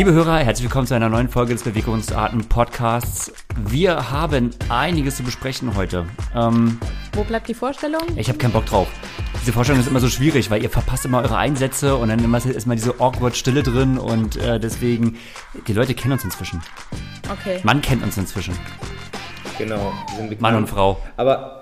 Liebe Hörer, herzlich willkommen zu einer neuen Folge des Bewegungsarten Podcasts. Wir haben einiges zu besprechen heute. Ähm, Wo bleibt die Vorstellung? ich habe keinen Bock drauf. Diese Vorstellung ist immer so schwierig, weil ihr verpasst immer eure Einsätze und dann immer, ist immer diese awkward Stille drin und äh, deswegen, die Leute kennen uns inzwischen. Okay. Man kennt uns inzwischen. Genau. Mann und Frau. Aber,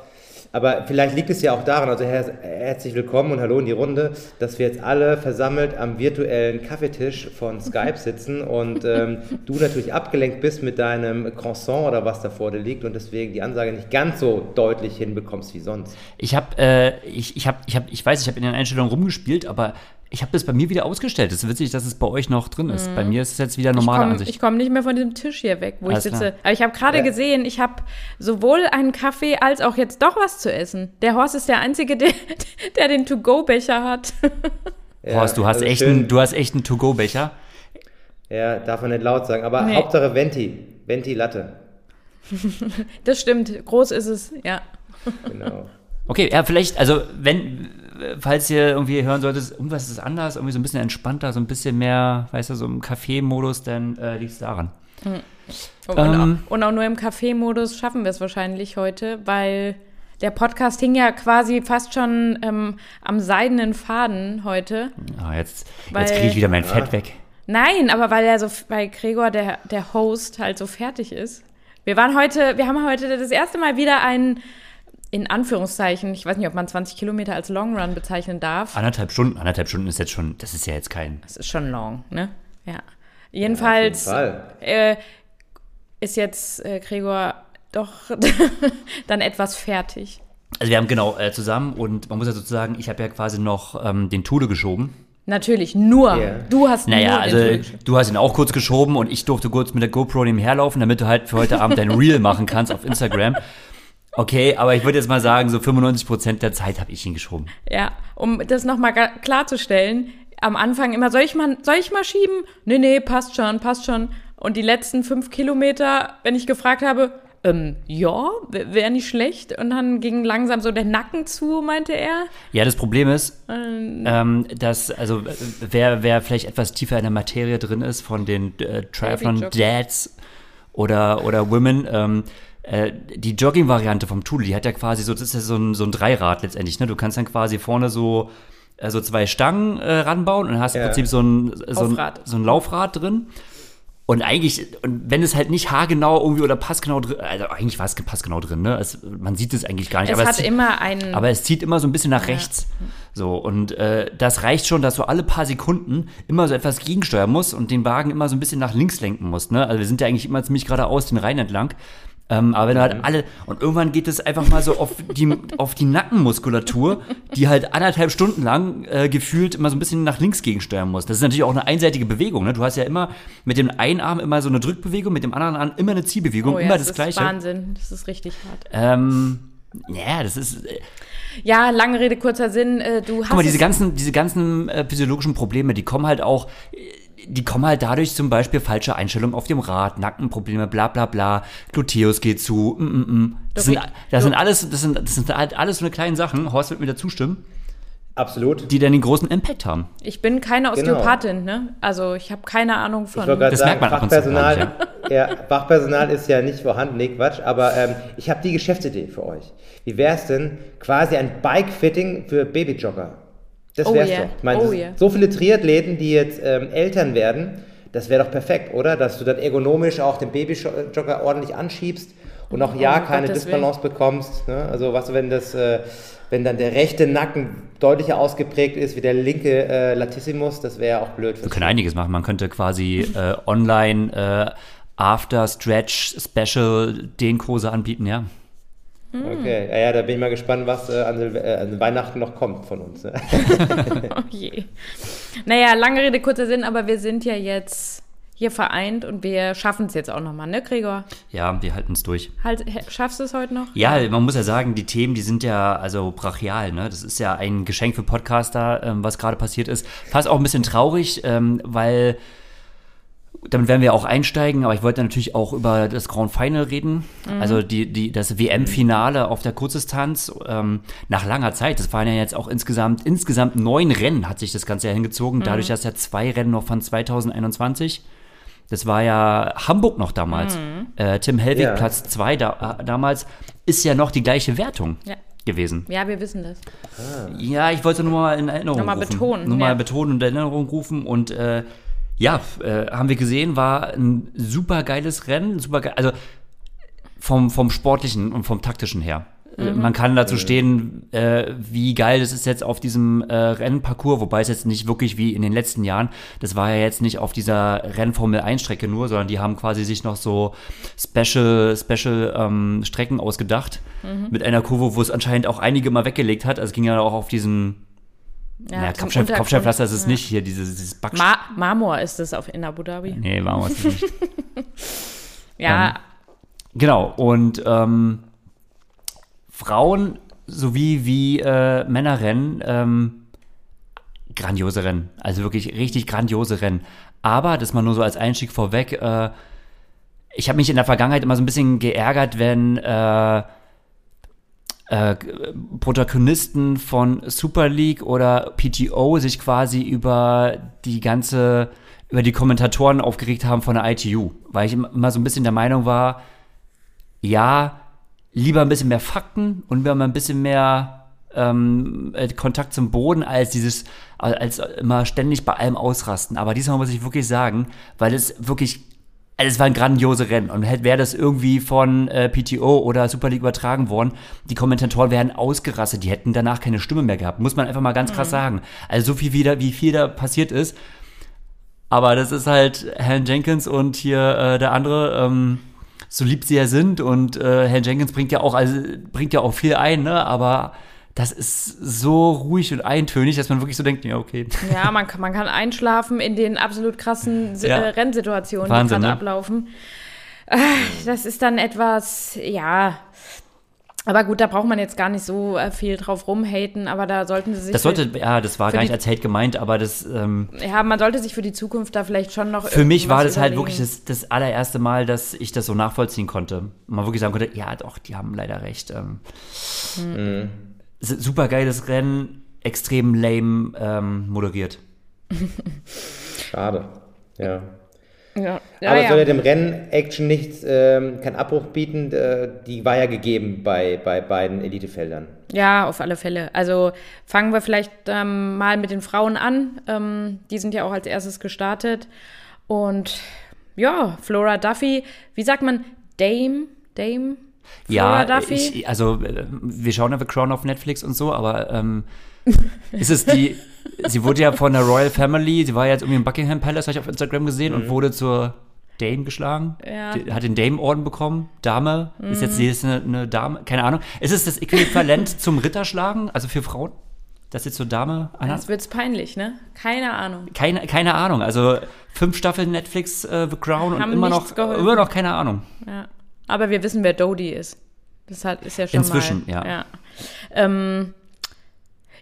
aber vielleicht liegt es ja auch daran, also her herzlich willkommen und hallo in die Runde, dass wir jetzt alle versammelt am virtuellen Kaffeetisch von Skype sitzen und ähm, du natürlich abgelenkt bist mit deinem Croissant oder was da vor dir liegt und deswegen die Ansage nicht ganz so deutlich hinbekommst wie sonst. Ich habe, äh, ich, ich habe, ich habe, ich weiß, ich habe in den Einstellungen rumgespielt, aber ich habe das bei mir wieder ausgestellt. Es ist witzig, dass es bei euch noch drin ist. Bei mir ist es jetzt wieder normale Mhm. ich Ansicht. komme komm nicht mehr von diesem Tisch hier weg, wo Alles ich sitze. klar. Aber ich habe gerade Ja. gesehen, ich habe sowohl einen Kaffee als auch jetzt doch was zu essen. Der Horst ist der Einzige, der, der den To-Go-Becher hat. Ja, Horst, du hast also echt schön- einen, du hast echt einen To-Go-Becher. Ja, darf man nicht laut sagen, aber Nee. Hauptsache Venti, Venti Latte. Das stimmt, groß ist es, ja. Genau. Okay, ja, vielleicht, also wenn, falls ihr irgendwie hören solltet, irgendwas ist anders, irgendwie so ein bisschen entspannter, so ein bisschen mehr, weißt du, so im Café-Modus, dann äh, liegt es daran. Und, Ähm. auch, und auch nur im Kaffeemodus schaffen wir es wahrscheinlich heute, weil der Podcast hing ja quasi fast schon ähm, am seidenen Faden heute. Ah, jetzt Weil- jetzt kriege ich wieder mein Fett weg. Nein, aber weil er so, weil Gregor, der, der Host, halt so fertig ist. Wir waren heute, wir haben heute das erste Mal wieder einen, in Anführungszeichen, ich weiß nicht, ob man 20 Kilometer als Long Run bezeichnen darf. Anderthalb Stunden, anderthalb Stunden ist jetzt schon, das ist ja jetzt kein. Das ist schon long, ne? Ja. Jedenfalls Auf jeden äh, ist jetzt äh, Gregor doch dann etwas fertig. Also wir haben genau äh, zusammen und man muss ja sozusagen, ich habe ja quasi noch ähm, den Tude geschoben. Natürlich, nur. Ja. Du hast Naja, nur also du hast ihn auch kurz geschoben und ich durfte kurz mit der GoPro nebenher laufen, damit du halt für heute Abend dein Reel machen kannst auf Instagram. Okay, aber ich würde jetzt mal sagen, so 95% der Zeit habe ich ihn geschoben. Ja, um das nochmal klarzustellen, am Anfang immer, soll ich mal, soll ich mal schieben? Nee, nee, passt schon, passt schon. Und die letzten fünf Kilometer, wenn ich gefragt habe, ähm, ja, wäre nicht schlecht. Und dann ging langsam so der Nacken zu, meinte er. Ja, das Problem ist, ähm, dass, also, wer, wer vielleicht etwas tiefer in der Materie drin ist von den äh, Triathlon Baby-Jogger. Dads oder, oder Women, ähm, äh, die Jogging-Variante vom Tool, die hat ja quasi so, das ist ja so ein, so ein Dreirad letztendlich, ne? Du kannst dann quasi vorne so, äh, so zwei Stangen äh, ranbauen und dann hast im Ja. Prinzip so ein, so ein, Laufrad. so ein Laufrad drin. Und eigentlich, und wenn es halt nicht haargenau irgendwie oder passgenau drin, also eigentlich war es passgenau drin, ne? Es, man sieht es eigentlich gar nicht. Es aber hat zieht- immer einen. aber es zieht immer so ein bisschen nach rechts. So, und äh, das reicht schon, dass du alle paar Sekunden immer so etwas gegensteuern musst und den Wagen immer so ein bisschen nach links lenken musst. Ne? Also wir sind ja eigentlich immer ziemlich geradeaus den Rhein entlang. Ähm, aber wenn du halt alle, und irgendwann geht es einfach mal so auf die, auf die Nackenmuskulatur, die halt anderthalb Stunden lang äh, gefühlt immer so ein bisschen nach links gegensteuern muss. Das ist natürlich auch eine einseitige Bewegung. Ne? Du hast ja immer mit dem einen Arm immer so eine Drückbewegung, mit dem anderen Arm immer eine Ziehbewegung, oh ja, immer das das, ist Gleiche. Wahnsinn. Das ist richtig hart. Ähm, ja, das ist, äh, Ja, lange Rede, kurzer Sinn. Äh, du hast Guck mal, diese es- ganzen, diese ganzen äh, physiologischen Probleme, die kommen halt auch, äh, die kommen halt dadurch zum Beispiel falsche Einstellung auf dem Rad, Nackenprobleme, bla bla bla, Gluteus geht zu, mm, mm, mm. Das, sind, das sind alles, das sind, das sind halt alles so eine kleinen Sachen, Horst wird mir da zustimmen, Absolut. die dann den großen Impact haben. Ich bin keine Genau. Osteopathin, ne? Also ich habe keine Ahnung von. Das sagen, merkt man ab und zu Fachpersonal, gar ja, Fachpersonal ist ja nicht vorhanden, nee, Quatsch, aber ähm, ich habe die Geschäftsidee für euch. Wie wäre es denn quasi ein Bike-Fitting für Babyjogger? Das Oh wär's yeah, doch. Ich meine, oh yeah. so viele Triathleten, die jetzt ähm, Eltern werden, das wäre doch perfekt, oder? Dass du dann ergonomisch auch den Babyjogger ordentlich anschiebst und auch ja um keine Gottes Disbalance bekommst. Ne? Also was, wenn das, äh, wenn dann der rechte Nacken deutlicher ausgeprägt ist wie der linke äh, Latissimus, das wäre auch blöd. Wir können einiges machen. Man könnte quasi äh, online äh, After Stretch Special Dehnkurse anbieten, ja. Okay, ja, ja, da bin ich mal gespannt, was äh, an, äh, an Weihnachten noch kommt von uns. ne? Oh je. Naja, lange Rede, kurzer Sinn, aber wir sind ja jetzt hier vereint und wir schaffen es jetzt auch nochmal, ne, Gregor? Ja, wir halten es durch. Halt, schaffst du es heute noch? Ja, man muss ja sagen, die Themen, die sind ja also brachial. Ne? Das ist ja ein Geschenk für Podcaster, ähm, was gerade passiert ist. Fast auch ein bisschen traurig, ähm, weil damit werden wir auch einsteigen, aber ich wollte natürlich auch über das Grand Final reden. Also die, die, das WM-Finale auf der Kurzdistanz ähm, nach langer Zeit. Das waren ja jetzt auch insgesamt, insgesamt neun Rennen hat sich das Ganze ja hingezogen. Dadurch, dass ja zwei Rennen noch von 2021 Das war ja Hamburg noch damals. Äh, Tim Hellwig, Ja. Platz 2 da, äh, damals, ist ja noch die gleiche Wertung Ja. gewesen. Ja, wir wissen das. Ja, ich wollte nur mal in Erinnerung Nochmal rufen. betonen, Nur mal ja. betonen und in Erinnerung rufen. Und äh, ja, äh, haben wir gesehen, war ein super geiles Rennen. Super ge also vom, vom sportlichen und vom taktischen her. Äh, Mhm. Man kann dazu stehen, äh, wie geil das ist jetzt auf diesem äh, Rennparcours, wobei es jetzt nicht wirklich wie in den letzten Jahren, das war ja jetzt nicht auf dieser Rennformel 1 Strecke nur, sondern die haben quasi sich noch so Special, Special ähm, Strecken ausgedacht Mhm. mit einer Kurve, wo es anscheinend auch einige mal weggelegt hat. Also es ging ja auch auf diesen Ja, ja, Untergrund. Kopfsteinpflaster ist es Ja. nicht, hier dieses, dieses Backst Ma Marmor ist es auf in Abu Dhabi. Nee, machen wir es nicht. Ja, Genau, und ähm, Frauen sowie wie äh, Männerrennen, ähm, grandiose Rennen. Also wirklich richtig grandiose Rennen. Aber, das mal nur so als Einstieg vorweg, äh, ich habe mich in der Vergangenheit immer so ein bisschen geärgert, wenn äh, äh, Protagonisten von Super League oder PTO sich quasi über die ganze, über die Kommentatoren aufgeregt haben von der ITU. Weil ich immer so ein bisschen der Meinung war, ja, lieber ein bisschen mehr Fakten und wir haben ein bisschen mehr ähm, äh, Kontakt zum Boden als dieses, als immer ständig bei allem ausrasten. Aber diesmal muss ich wirklich sagen, weil es wirklich, also es war ein grandiose Rennen und hätte- wäre das irgendwie von äh, PTO oder Super League übertragen worden, die Kommentatoren wären ausgerastet, die hätten danach keine Stimme mehr gehabt, muss man einfach mal ganz krass sagen. Also so viel wieder, wie viel da passiert ist. Aber das ist halt Helen Jenkins und hier äh, der andere, ähm, so lieb sie ja sind und äh, Helen Jenkins bringt ja auch, also bringt ja auch viel ein, ne? Aber das ist so ruhig und eintönig, dass man wirklich so denkt, ja, okay. ja man, kann, man kann einschlafen in den absolut krassen Si- Ja. äh, Rennsituationen, Wahnsinn, die gerade ne? ablaufen. Äh, Das ist dann etwas, ja. Aber gut, da braucht man jetzt gar nicht so äh, viel drauf rumhaten, aber da sollten sie sich. Das sollte, ja, das war gar die- nicht als Hate gemeint, aber das, ähm, ja, man sollte sich für die Zukunft da vielleicht schon noch. für mich war das halt überlegen. wirklich das, das allererste Mal, dass ich das so nachvollziehen konnte. Man wirklich sagen konnte, ja, doch, die haben leider recht. Ähm, Super geiles Rennen, extrem lame ähm, moderiert. Schade. Ja. Ja, ja, Aber es ja. soll ja dem Rennen-Action nichts, ähm, keinen Abbruch bieten. Äh, die war ja gegeben bei, bei beiden Elitefeldern. Ja, auf alle Fälle. Also fangen wir vielleicht ähm, mal mit den Frauen an. Ähm, die sind ja auch als erstes gestartet. Und ja, Flora Duffy, wie sagt man, Dame? Dame? Flora Ja, Duffy? ich, also äh, wir schauen ja The Crown auf Netflix und so, aber ähm, ist es die, sie wurde ja von der Royal Family, sie war ja jetzt irgendwie im Buckingham Palace, habe ich auf Instagram gesehen, und wurde zur Dame geschlagen. Ja. Die, hat den Dame-Orden bekommen. Dame, ist jetzt sie ist eine, eine Dame, keine Ahnung. Ist es das Äquivalent zum Ritterschlagen, also für Frauen? Dass sie zur Dame anhat? Jetzt wird's peinlich, ne? Keine Ahnung. Keine, keine Ahnung. Also fünf Staffeln Netflix äh, The Crown und Haben immer nichts noch, geholfen. immer noch keine Ahnung. Ja. Aber wir wissen, wer Dodie ist. Das hat, ist ja schon Inzwischen, mal. ja. Ja, ähm,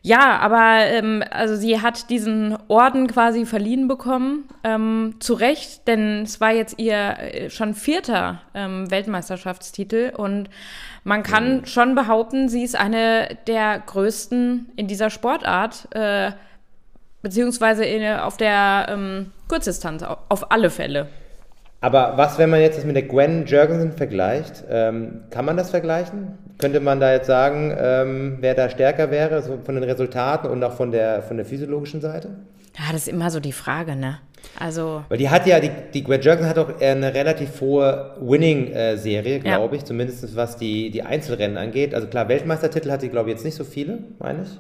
ja aber ähm, also sie hat diesen Orden quasi verliehen bekommen. Ähm, zu Recht, denn es war jetzt ihr äh, schon vierter ähm, Weltmeisterschaftstitel und man kann schon behaupten, sie ist eine der größten in dieser Sportart, äh, beziehungsweise in, auf der ähm, Kurzdistanz, auf alle Fälle. Aber was, wenn man jetzt das mit der Gwen Jurgensen vergleicht? Ähm, kann man das vergleichen? Könnte man da jetzt sagen, ähm, wer da stärker wäre, so von den Resultaten und auch von der, von der physiologischen Seite? Ja, das ist immer so die Frage, ne? Also, Weil die hat ja, die, die Gwen Jurgensen hat auch eine relativ hohe Winning-Serie, Ja. glaube ich, zumindest was die, die Einzelrennen angeht. Also klar, Weltmeistertitel hat sie, glaube ich, jetzt nicht so viele, meine ich,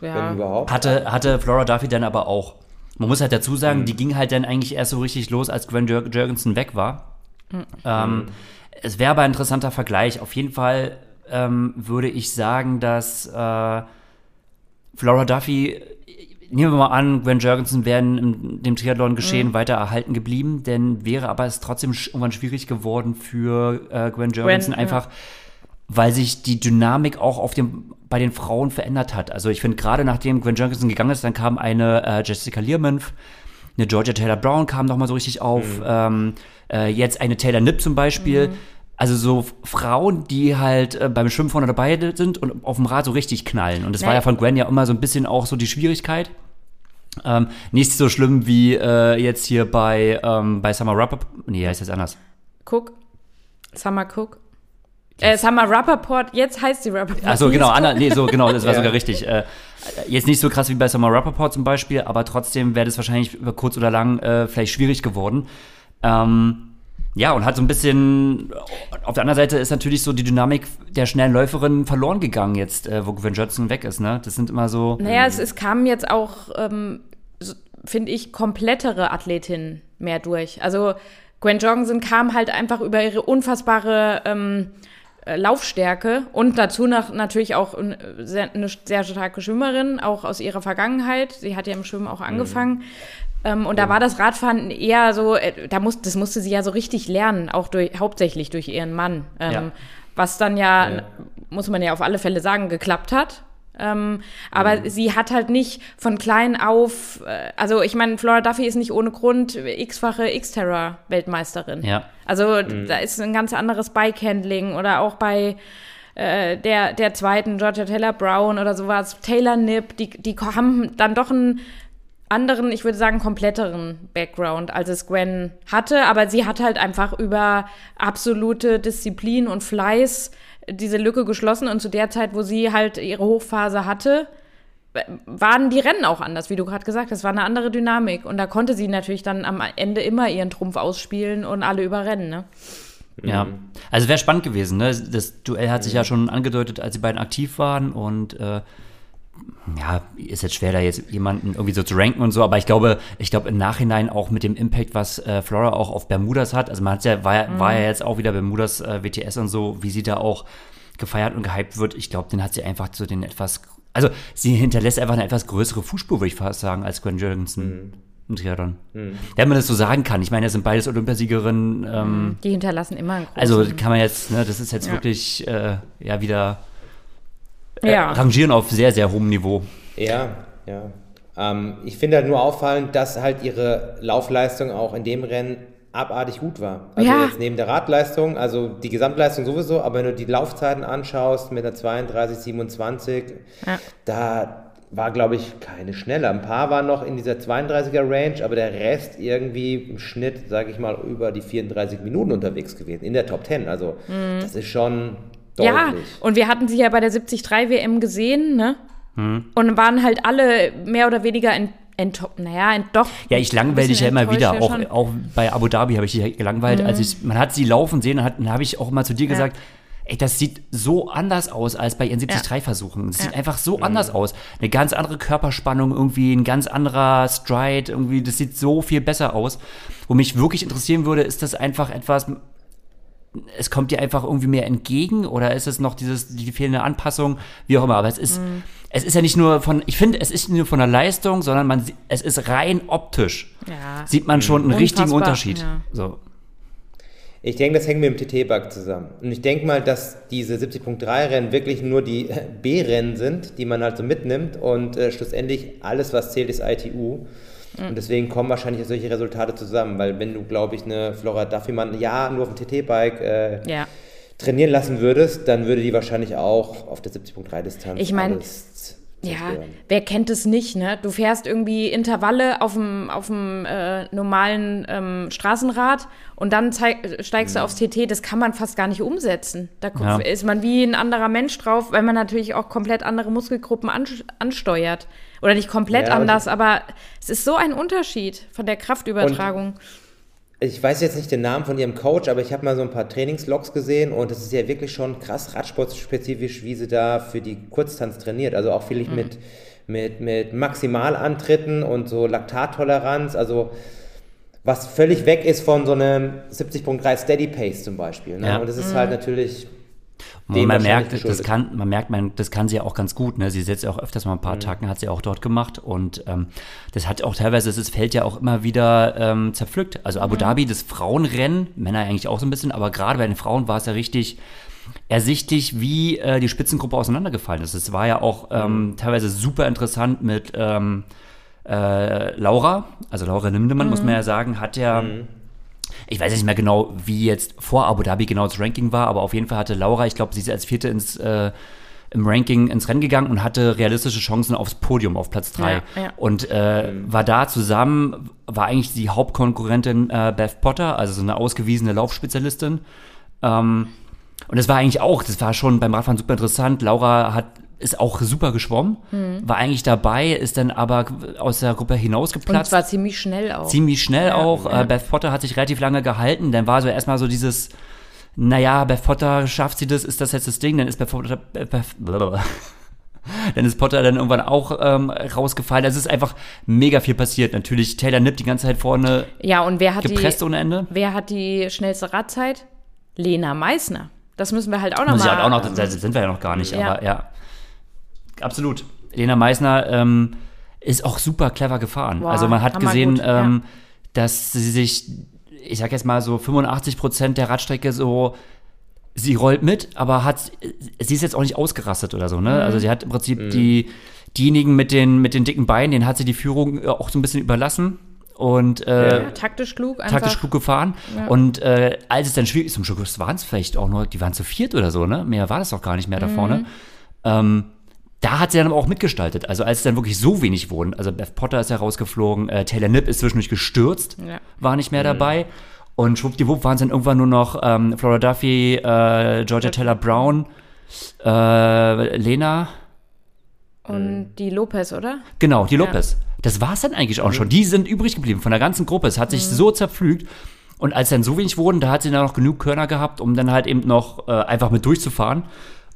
wenn ja. überhaupt. Hatte, hatte Flora Duffy dann aber auch. Man muss halt dazu sagen, Mhm. die ging halt dann eigentlich erst so richtig los, als Gwen Jur Jurgensen weg war. Mhm. Ähm, es wäre aber ein interessanter Vergleich. Auf jeden Fall ähm, würde ich sagen, dass äh, Flora Duffy, nehmen wir mal an, Gwen Jurgensen wären in dem Mhm. Triathlon-Geschehen weiter erhalten geblieben, denn wäre aber es trotzdem irgendwann schwierig geworden für äh, Gwen Jurgensen, ja. einfach weil sich die Dynamik auch auf dem, bei den Frauen verändert hat. Also ich finde, gerade nachdem Gwen Jurgensen gegangen ist, dann kam eine äh, Jessica Learmonth, eine Georgia Taylor Brown kam noch mal so richtig auf, ähm, äh, jetzt eine Taylor Nipp zum Beispiel. Also so Frauen, die halt äh, beim Schwimmen vorne dabei sind und auf dem Rad so richtig knallen. Und das war Nee. ja von Gwen ja immer so ein bisschen auch so die Schwierigkeit. Ähm, nicht so schlimm wie äh, jetzt hier bei, ähm, bei Summer Rappaport. Nee, heißt das anders. Cook. Summer Cook. Äh, Summer Rappaport, jetzt heißt sie Rappaport. Achso, genau, Anna, nee, so, genau, das war Ja. sogar richtig. Äh, jetzt nicht so krass wie bei Summer Rappaport zum Beispiel, aber trotzdem wäre das wahrscheinlich über kurz oder lang äh, vielleicht schwierig geworden. Ähm, ja, und hat so ein bisschen, auf der anderen Seite ist natürlich so die Dynamik der schnellen Läuferin verloren gegangen jetzt, äh, wo Gwen Johnson weg ist, ne? Das sind immer so. Naja, es, es kamen jetzt auch, ähm, so, finde ich, komplettere Athletinnen mehr durch. Also Gwen Jorgensen kam halt einfach über ihre unfassbare ähm, äh, Laufstärke und dazu noch, natürlich auch eine sehr starke Schwimmerin, auch aus ihrer Vergangenheit. Sie hat ja im Schwimmen auch angefangen. Ähm, und da war das Radfahren eher so, äh, da muss, das musste sie ja so richtig lernen, auch durch, hauptsächlich durch ihren Mann. Ähm, Ja. Was dann ja, Ja. muss man ja auf alle Fälle sagen, geklappt hat. Ähm, aber sie hat halt nicht von klein auf, äh, also ich meine, Flora Duffy ist nicht ohne Grund x-fache X-Terra-Weltmeisterin. Ja. Also da ist ein ganz anderes Bike-Handling oder auch bei äh, der, der zweiten, Georgia Taylor Brown oder sowas, Taylor Nipp, die, die haben dann doch einen anderen, ich würde sagen, kompletteren Background, als es Gwen hatte. Aber sie hat halt einfach über absolute Disziplin und Fleiß diese Lücke geschlossen. Und zu der Zeit, wo sie halt ihre Hochphase hatte, waren die Rennen auch anders, wie du gerade gesagt hast. Es war eine andere Dynamik. Und da konnte sie natürlich dann am Ende immer ihren Trumpf ausspielen und alle überrennen. Ne? Ja, also wäre spannend gewesen. Ne? Das Duell hat sich ja schon angedeutet, als die beiden aktiv waren und äh, ja, ist jetzt schwer, da jetzt jemanden irgendwie so zu ranken und so, aber ich glaube, ich glaube im Nachhinein auch mit dem Impact, was äh, Flora auch auf Bermudas hat, also man hat ja, war, ja- war ja jetzt auch wieder Bermudas äh, WTS und so, wie sie da auch gefeiert und gehypt wird, ich glaube, den hat sie einfach zu den etwas, also sie hinterlässt einfach eine etwas größere Fußspur, würde ich fast sagen, als Gwen Jorgensen. Im Triathlon. Wenn man das so sagen kann. Ich meine, das sind beides Olympiasiegerinnen. Ähm, Die hinterlassen immer einen großen. also kann man jetzt, ne, das ist jetzt Ja. wirklich äh, ja wieder ja. rangieren auf sehr, sehr hohem Niveau. Ja, ja. Ähm, ich finde halt nur auffallend, dass halt ihre Laufleistung auch in dem Rennen abartig gut war. Also Ja. jetzt neben der Radleistung, also die Gesamtleistung sowieso, aber wenn du die Laufzeiten anschaust mit einer 32, 27, Ja. da war, glaube ich, keine schnelle. Ein paar waren noch in dieser 32er Range, aber der Rest irgendwie im Schnitt, sage ich mal, über die 34 Minuten unterwegs gewesen, in der Top 10. Also das ist schon deutlich. Ja, und wir hatten sie ja bei der 73 WM gesehen, ne? Und waren halt alle mehr oder weniger ent, ent, naja, ent, doch. Ja, ich langweile dich ja immer wieder. Auch, ja. Mhm. auch bei Abu Dhabi habe ich dich gelangweilt. Als ich, man hat sie laufen sehen, hat- dann habe ich auch immer zu dir gesagt, ey, das sieht so anders aus als bei ihren 73-Versuchen. Es sieht einfach so anders aus. Eine ganz andere Körperspannung irgendwie, ein ganz anderer Stride irgendwie. Das sieht so viel besser aus. Wo mich wirklich interessieren würde, ist das einfach etwas, es kommt dir einfach irgendwie mehr entgegen oder ist es noch dieses, die fehlende Anpassung, wie auch immer. Aber es ist, Mhm. es ist ja nicht nur von, ich finde, es ist nicht nur von der Leistung, sondern man, es ist rein optisch. Ja. Sieht man schon einen richtigen Unfassbar, Unterschied. ja. So. Ich denke, das hängt mit dem TT-Bug zusammen. Und ich denke mal, dass diese 70.3-Rennen wirklich nur die B-Rennen sind, die man halt so mitnimmt und äh, schlussendlich alles, was zählt, ist ITU. Und deswegen kommen wahrscheinlich solche Resultate zusammen, weil wenn du, glaube ich, eine Flora Duffymann ja nur auf dem TT-Bike äh, Ja. trainieren lassen würdest, dann würde die wahrscheinlich auch auf der 70.3-Distanz Ich mein, alles Ja, zerstören. wer kennt es nicht, ne? Du fährst irgendwie Intervalle auf dem, auf dem äh, normalen ähm, Straßenrad und dann zeig, steigst du aufs TT. Das kann man fast gar nicht umsetzen. Da Ja. ist man wie ein anderer Mensch drauf, weil man natürlich auch komplett andere Muskelgruppen an, ansteuert. Oder nicht komplett Ja, anders, aber es ist so ein Unterschied von der Kraftübertragung. Ich weiß jetzt nicht den Namen von ihrem Coach, aber ich habe mal so ein paar Trainingslogs gesehen und es ist ja wirklich schon krass radsportspezifisch, wie sie da für die Kurztanz trainiert. Also auch viel mit, mit, mit Maximalantritten und so Laktattoleranz, also was völlig weg ist von so einem 70.3 Steady Pace zum Beispiel. Ne? Ja. Und das ist halt natürlich. Man wahrscheinlich merkt, das kann, man merkt, man, das kann sie ja auch ganz gut. Ne? Sie setzt ja auch öfters mal ein Mhm. paar Attacken, hat sie auch dort gemacht. Und ähm, das hat auch teilweise, das Feld ja auch immer wieder ähm, zerpflückt. Also Abu Dhabi, das Frauenrennen, Männer eigentlich auch so ein bisschen, aber gerade bei den Frauen war es ja richtig ersichtlich, wie äh, die Spitzengruppe auseinandergefallen ist. Es war ja auch ähm, teilweise super interessant mit ähm, äh, Laura, also Laura Lindemann, muss man ja sagen, hat ja ich weiß nicht mehr genau, wie jetzt vor Abu Dhabi genau das Ranking war, aber auf jeden Fall hatte Laura, ich glaube, sie ist als Vierte ins, äh, im Ranking ins Rennen gegangen und hatte realistische Chancen aufs Podium auf Platz 3. Ja, ja. Und äh, war da zusammen, war eigentlich die Hauptkonkurrentin äh, Beth Potter, also so eine ausgewiesene Laufspezialistin. Ähm, und das war eigentlich auch, das war schon beim Radfahren super interessant. Laura hat ist auch super geschwommen, war eigentlich dabei, ist dann aber aus der Gruppe Und hinausgeplatzt. zwar ziemlich schnell auch. ziemlich schnell Ja, auch. ja. Äh, Beth Potter hat sich relativ lange gehalten. Dann war so erstmal so dieses, naja, Beth Potter schafft sie das, ist das jetzt das Ding? Dann ist Beth Potter, Beth, blablabla. dann ist Potter dann irgendwann auch ähm, rausgefallen. Es ist einfach mega viel passiert. Natürlich Taylor Nipp die ganze Zeit vorne ja, und wer hat gepresst die, ohne Ende. wer hat die schnellste Radzeit? Lena Meissner. Das müssen wir halt auch Muss ich nochmal. halt auch noch, da sind wir ja noch gar nicht, Ja. aber ja. Absolut. Lena Meissner ähm, ist auch super clever gefahren. Boah, also man hat gesehen, ja. ähm, dass sie sich, ich sag jetzt mal so 85 Prozent der Radstrecke so, sie rollt mit, aber hat, sie ist jetzt auch nicht ausgerastet oder so, ne? Mhm. Also sie hat im Prinzip die, diejenigen mit den, mit den dicken Beinen, denen hat sie die Führung äh, auch so ein bisschen überlassen. Und äh, ja, taktisch klug, einfach. taktisch klug gefahren. Und äh, als es dann schwierig ist, zum Schluss waren es vielleicht auch nur, die waren zu viert oder so, ne? Mehr war das doch gar nicht mehr da vorne. Ähm, da hat sie dann aber auch mitgestaltet. Also als es dann wirklich so wenig wurden, also Beth Potter ist ja rausgeflogen, äh, Taylor Nipp ist zwischendurch gestürzt, Ja. war nicht mehr dabei. Und schwuppdiwupp waren es dann irgendwann nur noch ähm, Flora Duffy, äh, Georgia Taylor Brown, äh, Lena, Und die Lopez, oder? Genau, die Lopez. Das war es dann eigentlich auch schon. Die sind übrig geblieben von der ganzen Gruppe. Es hat sich so zerpflügt. Und als dann so wenig wurden, da hat sie dann noch genug Körner gehabt, um dann halt eben noch äh, einfach mit durchzufahren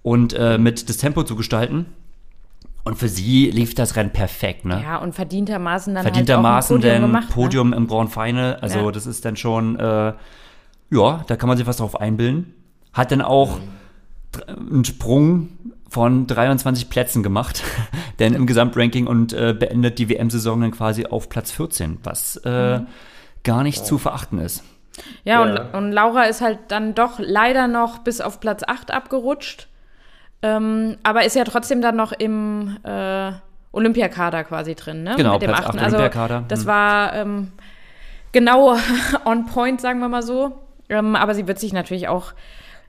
und äh, mit das Tempo zu gestalten. Und für sie lief das Rennen perfekt, ne? Ja, und verdientermaßen dann Verdientermaßen halt auch ein denn Podium Podium, gemacht, im Grand Final. Also Ja. das ist dann schon, äh, ja, da kann man sich was drauf einbilden. Hat dann auch einen Sprung von 23 Plätzen gemacht, denn im Gesamtranking und äh, beendet die WM-Saison dann quasi auf Platz 14, was äh, Mhm. gar nicht zu verachten ist. Ne? Ja, Ja. Und, und Laura ist halt dann doch leider noch bis auf Platz 8 abgerutscht. Ähm, aber ist ja trotzdem dann noch im äh, Olympiakader quasi drin, ne? Genau, Mit dem Platz achten. 8 Also, Olympiakader. Das Hm. war ähm, genau on point, sagen wir mal so. Ähm, aber sie wird sich natürlich auch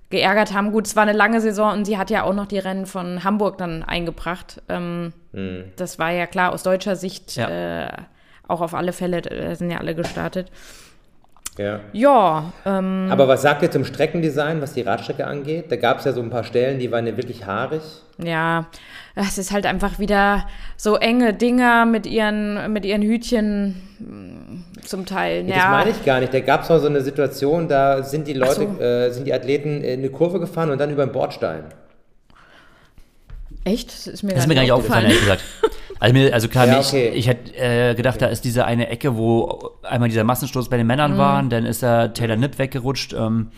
geärgert haben. Gut, es war eine lange Saison und sie hat ja auch noch die Rennen von Hamburg dann eingebracht. Ähm, Das war ja klar aus deutscher Sicht Ja. äh, auch auf alle Fälle, äh, sind ja alle gestartet. Ja. Ja, ähm, Aber was sagt ihr zum Streckendesign, was die Radstrecke angeht? Da gab es ja so ein paar Stellen, die waren ja wirklich haarig. Ja, es ist halt einfach wieder so enge Dinger mit ihren, mit ihren Hütchen mm, zum Teil. Das Ja, meine ich gar nicht. Da gab es auch so eine Situation, da sind die Leute, so. äh, sind die Athleten in eine Kurve gefahren und dann über den Bordstein. echt? Das ist mir, Das ist mir gar nicht aufgefallen, ehrlich gesagt. Also, mir, also klar, Ja, okay. ich hätte äh, gedacht, da ist diese eine Ecke, wo einmal dieser Massenstoß bei den Männern war, dann ist da Taylor Nipp weggerutscht. Ähm,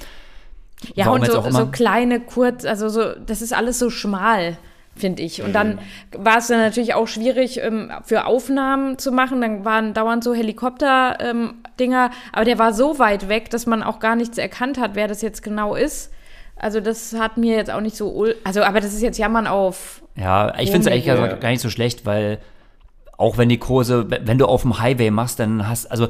Ja, und so, so kleine, kurz, also so, das ist alles so schmal, finde ich. Und Mhm. dann war es dann natürlich auch schwierig ähm, für Aufnahmen zu machen. Dann waren dauernd so Helikopter-Dinger, aber der war so weit weg, dass man auch gar nichts erkannt hat, wer das jetzt genau ist. Also das hat mir jetzt auch nicht so, ul- also aber das ist jetzt Jammern auf. Ja, ich finde es eigentlich Ja. gar- gar nicht so schlecht, weil auch wenn die Kurse, wenn du auf dem Highway machst, dann hast, also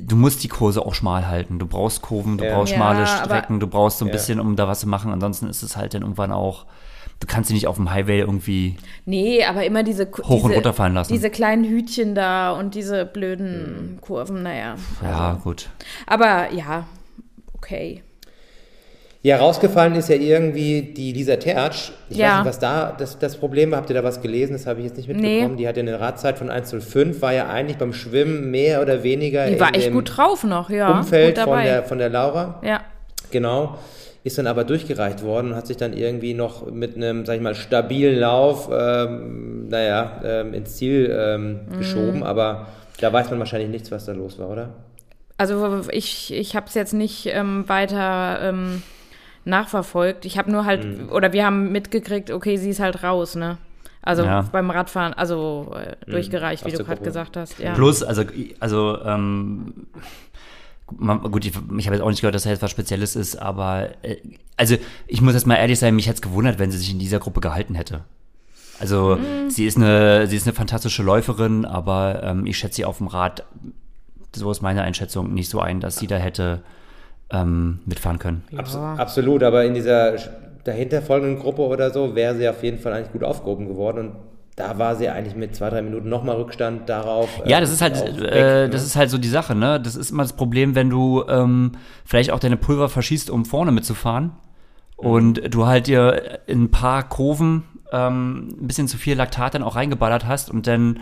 du musst die Kurse auch schmal halten. Du brauchst Kurven, du Ja. brauchst Ja, schmale aber- Strecken, du brauchst so ein Ja. bisschen, um da was zu machen. Ansonsten ist es halt dann irgendwann auch, du kannst sie nicht auf dem Highway irgendwie. Nee, aber immer diese Hoch und diese, runter fallen lassen. Diese kleinen Hütchen da und diese blöden Kurven, naja. Ja, gut. Aber ja, okay. Ja, rausgefallen ist ja irgendwie die Lisa Tertsch. Ich Ja. weiß nicht, was da das, das Problem war. Habt ihr da was gelesen? Das habe ich jetzt nicht mitbekommen. Nee. Die hat ja eine Radzeit von 1,05, war ja eigentlich beim Schwimmen mehr oder weniger Die war in echt dem gut drauf noch, ja. Umfeld von der, von der Laura. ja. Genau. Ist dann aber durchgereicht worden und hat sich dann irgendwie noch mit einem, sag ich mal, stabilen Lauf, ähm, naja, ähm, ins Ziel ähm, Mhm. geschoben. Aber da weiß man wahrscheinlich nichts, was da los war, oder? Also ich, ich habe es jetzt nicht ähm, weiter ähm, nachverfolgt. Ich habe nur halt, Mhm. oder wir haben mitgekriegt, okay, sie ist halt raus, ne? Also Ja. beim Radfahren, also äh, durchgereicht, wie aus du gerade gesagt hast. Ja. Plus, also, also ähm, man, gut, ich, ich habe jetzt auch nicht gehört, dass er jetzt was Spezielles ist, aber äh, also ich muss jetzt mal ehrlich sein, mich hätte es gewundert, wenn sie sich in dieser Gruppe gehalten hätte. Also sie ist eine, sie ist eine fantastische Läuferin, aber ähm, ich schätze sie auf dem Rad, so ist meine Einschätzung, nicht so ein, dass sie da hätte ähm, mitfahren können. Abs absolut, aber in dieser dahinter folgenden Gruppe oder so wäre sie auf jeden Fall eigentlich gut aufgehoben geworden. Und da war sie eigentlich mit zwei, drei Minuten nochmal Rückstand darauf. Ja, das ist halt, auch weg, äh, ne? das ist halt so die Sache, ne? Das ist immer das Problem, wenn du ähm, vielleicht auch deine Pulver verschießt, um vorne mitzufahren. Und du halt dir in ein paar Kurven ähm, ein bisschen zu viel Laktat dann auch reingeballert hast und dann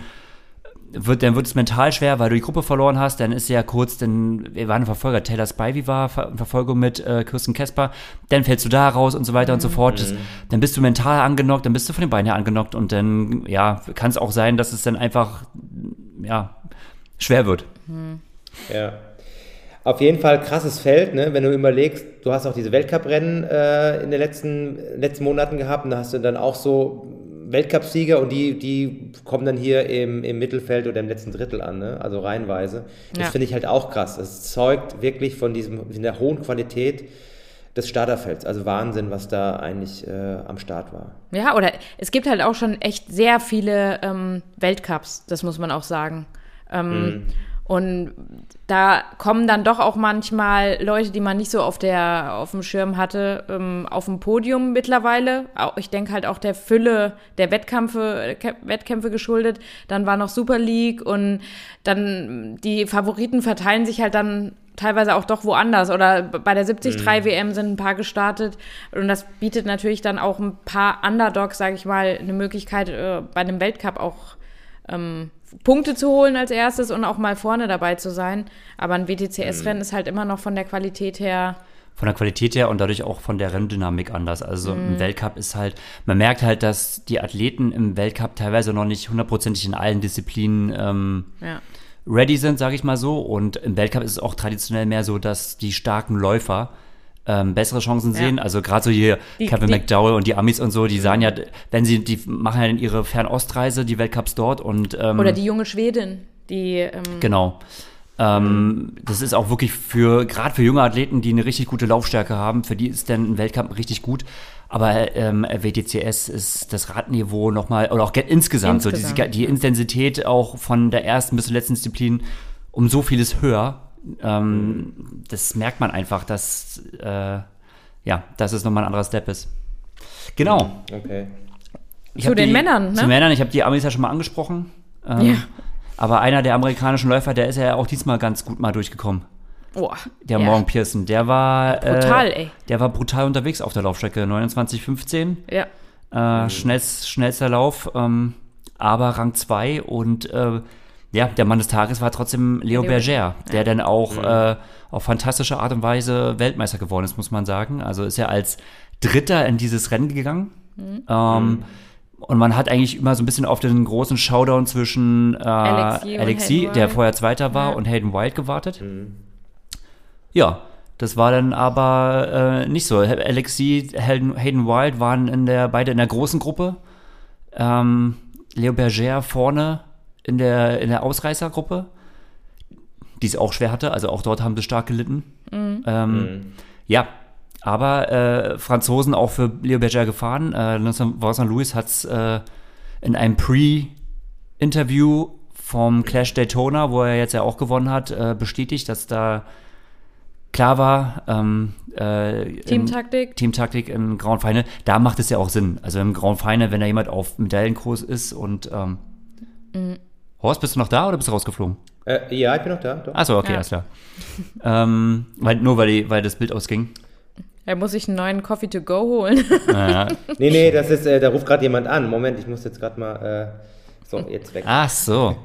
wird, dann wird es mental schwer, weil du die Gruppe verloren hast. Dann ist ja kurz, dann wir waren ein Verfolger, Taylor Spivey war in Verfolgung mit äh, Kirsten Kesper. Dann fällst du da raus und so weiter und so fort. Das, dann bist du mental angenockt, dann bist du von den Beinen her angenockt und dann, ja, kann es auch sein, dass es dann einfach, ja, schwer wird. Ja. Auf jeden Fall krasses Feld, ne? wenn du überlegst, du hast auch diese Weltcuprennen äh, in den letzten, letzten Monaten gehabt und da hast du dann auch so Weltcupsieger und die, die kommen dann hier im, im Mittelfeld oder im letzten Drittel an, ne? also reihenweise. Das Ja. finde ich halt auch krass. Das zeugt wirklich von diesem, von der hohen Qualität des Starterfelds. Also Wahnsinn, was da eigentlich äh, am Start war. Ja, oder es gibt halt auch schon echt sehr viele ähm, Weltcups, das muss man auch sagen. Ähm, Und da kommen dann doch auch manchmal Leute, die man nicht so auf, der, auf dem Schirm hatte, ähm, auf dem Podium mittlerweile. Ich denke halt auch der Fülle der Wettkämpfe, Kä- Wettkämpfe geschuldet. Dann war noch Super League und dann die Favoriten verteilen sich halt dann teilweise auch doch woanders. Oder bei der 73 WM sind ein paar gestartet. Und das bietet natürlich dann auch ein paar Underdogs, sage ich mal, eine Möglichkeit, äh, bei einem Weltcup auch ähm, Punkte zu holen als erstes und auch mal vorne dabei zu sein. Aber ein WTCS-Rennen ist halt immer noch von der Qualität her. von der Qualität her und dadurch auch von der Renndynamik anders. Also Mhm. im Weltcup ist halt, man merkt halt, dass die Athleten im Weltcup teilweise noch nicht hundertprozentig in allen Disziplinen ähm, Ja. ready sind, sage ich mal so. Und im Weltcup ist es auch traditionell mehr so, dass die starken Läufer ähm, bessere Chancen Ja. sehen. Also gerade so hier Die- Kevin die- McDowell und die Amis und so, die sagen ja, wenn sie, die machen ja ihre Fernostreise, die Weltcups dort und ähm, Oder die junge Schwedin, die ähm, Genau. Ähm, das ist auch wirklich für, gerade für junge Athleten, die eine richtig gute Laufstärke haben, für die ist dann ein Weltcup richtig gut. Aber ähm, WTCS ist das Radniveau nochmal, oder auch ge- insgesamt, so Insgesamt, diese, die Intensität auch von der ersten bis zur letzten Disziplin um so vieles höher. Ähm, das merkt man einfach, dass, äh, ja, dass es nochmal ein anderer Step ist. Genau. Okay. Ich Zu den die, Männern, ne? Zu Männern, ich habe die Amis ja schon mal angesprochen. Ähm, Ja. Aber einer der amerikanischen Läufer, der ist ja auch diesmal ganz gut mal durchgekommen. boah, Der ja. Morgan Pearson, der war Brutal, äh, ey. Der war brutal unterwegs auf der Laufstrecke, 29,15. Ja. Äh, schnellst, schnellster Lauf, ähm, aber Rang 2 und äh, ja, der Mann des Tages war trotzdem Leo, Leo Berger, der dann auch Mhm. äh, auf fantastische Art und Weise Weltmeister geworden ist, muss man sagen. Also ist er als Dritter in dieses Rennen gegangen. Mhm. Ähm, und man hat eigentlich immer so ein bisschen auf den großen Showdown zwischen äh, Alexi Alexi, der vorher Zweiter war, Ja. und Hayden Wild gewartet. Ja, das war dann aber äh, nicht so. Alexi, Hayden, Hayden Wild waren in der, beide in der großen Gruppe. Ähm, Leo Berger vorne in der, in der Ausreißergruppe, die es auch schwer hatte. Also auch dort haben sie stark gelitten. Ähm, Ja, aber äh, Franzosen auch für Leo Berger gefahren. Äh, Vincent Louis hat es äh, in einem Pre-Interview vom Clash Daytona, wo er jetzt ja auch gewonnen hat, äh, bestätigt, dass da klar war, ähm, äh, Teamtaktik. Teamtaktik im Grand Final, da macht es ja auch Sinn. Also im Grand Final, wenn da jemand auf Medaillenkurs ist und ähm, Mhm. Horst, bist du noch da oder bist du rausgeflogen? Äh, ja, ich bin noch da. Doch. Achso, okay, Ja. alles klar. ähm, weil, nur weil, die, weil das Bild ausging. Da muss ich einen neuen Coffee to go holen. Naja. Nee, nee, das ist, äh, da ruft gerade jemand an. Moment, ich muss jetzt gerade mal. Äh, so, jetzt weg. Ach so.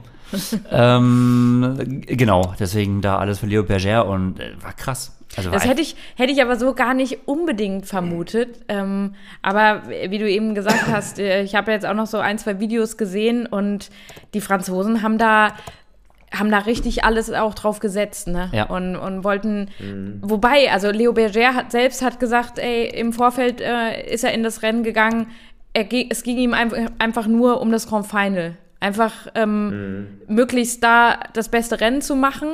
ähm, genau, deswegen da alles für Leo Berger und äh, war krass. Also Das hätte ich, hätte ich aber so gar nicht unbedingt vermutet. Ähm, aber wie du eben gesagt hast, äh, ich habe jetzt auch noch so ein, zwei Videos gesehen und die Franzosen haben da haben da richtig alles auch drauf gesetzt, ne? Ja. Und, und wollten, wobei, also Leo Berger hat selbst hat gesagt, ey, im Vorfeld äh, ist er in das Rennen gegangen, er, es ging ihm einfach, einfach nur um das Grand Final. Einfach ähm, möglichst da das beste Rennen zu machen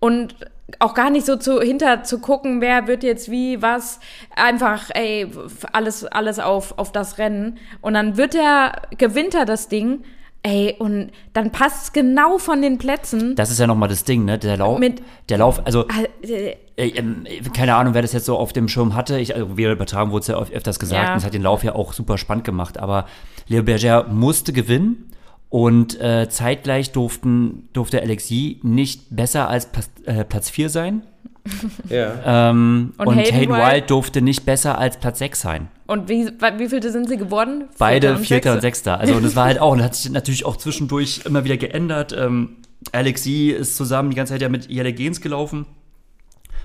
und auch gar nicht so zu, hinter zu gucken, wer wird jetzt wie, was. Einfach, ey, alles, alles auf, auf das Rennen. Und dann wird er, gewinnt er das Ding. Ey, und dann passt es genau von den Plätzen. Das ist ja nochmal das Ding, ne? Der Lauf, Mit- der Lauf, also Äh, äh, ähm, keine Ahnung, wer das jetzt so auf dem Schirm hatte. Ich, also wir übertragen wurde es ja öf- öfters gesagt, Ja. und es hat den Lauf ja auch super spannend gemacht. Aber Leo Berger musste gewinnen und äh, zeitgleich durften, durfte Alexis nicht besser als Plas- äh, Platz 4 sein. Ja. Ähm, Und und, Hayden Hayden Wild? Wild durfte nicht besser als Platz 6 sein. Und wie, wie vielte sind sie geworden? Beide Vierter Vierter und Sechster? Also und das war halt auch, und das hat sich natürlich auch zwischendurch immer wieder geändert. Ähm, Alexis ist zusammen die ganze Zeit ja mit Jelle Gens gelaufen,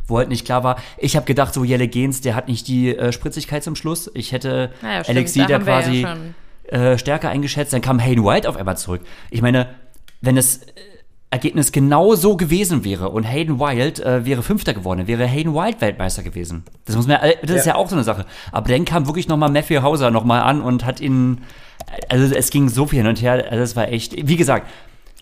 wo halt nicht klar war. Ich habe gedacht, so Jelle Gens, der hat nicht die äh, Spritzigkeit zum Schluss. Ich hätte Naja, Alexis da da ja quasi schon- äh, stärker eingeschätzt. Dann kam Hayden White auf einmal zurück. Ich meine, wenn das äh, Ergebnis genau so gewesen wäre und Hayden Wild äh, wäre Fünfter geworden, wäre Hayden Wild Weltmeister gewesen. Das muss man, äh, das ist Ja. ja auch so eine Sache. Aber dann kam wirklich nochmal Matthew Hauser nochmal an und hat ihn, also es ging so viel hin und her, also es war echt, wie gesagt,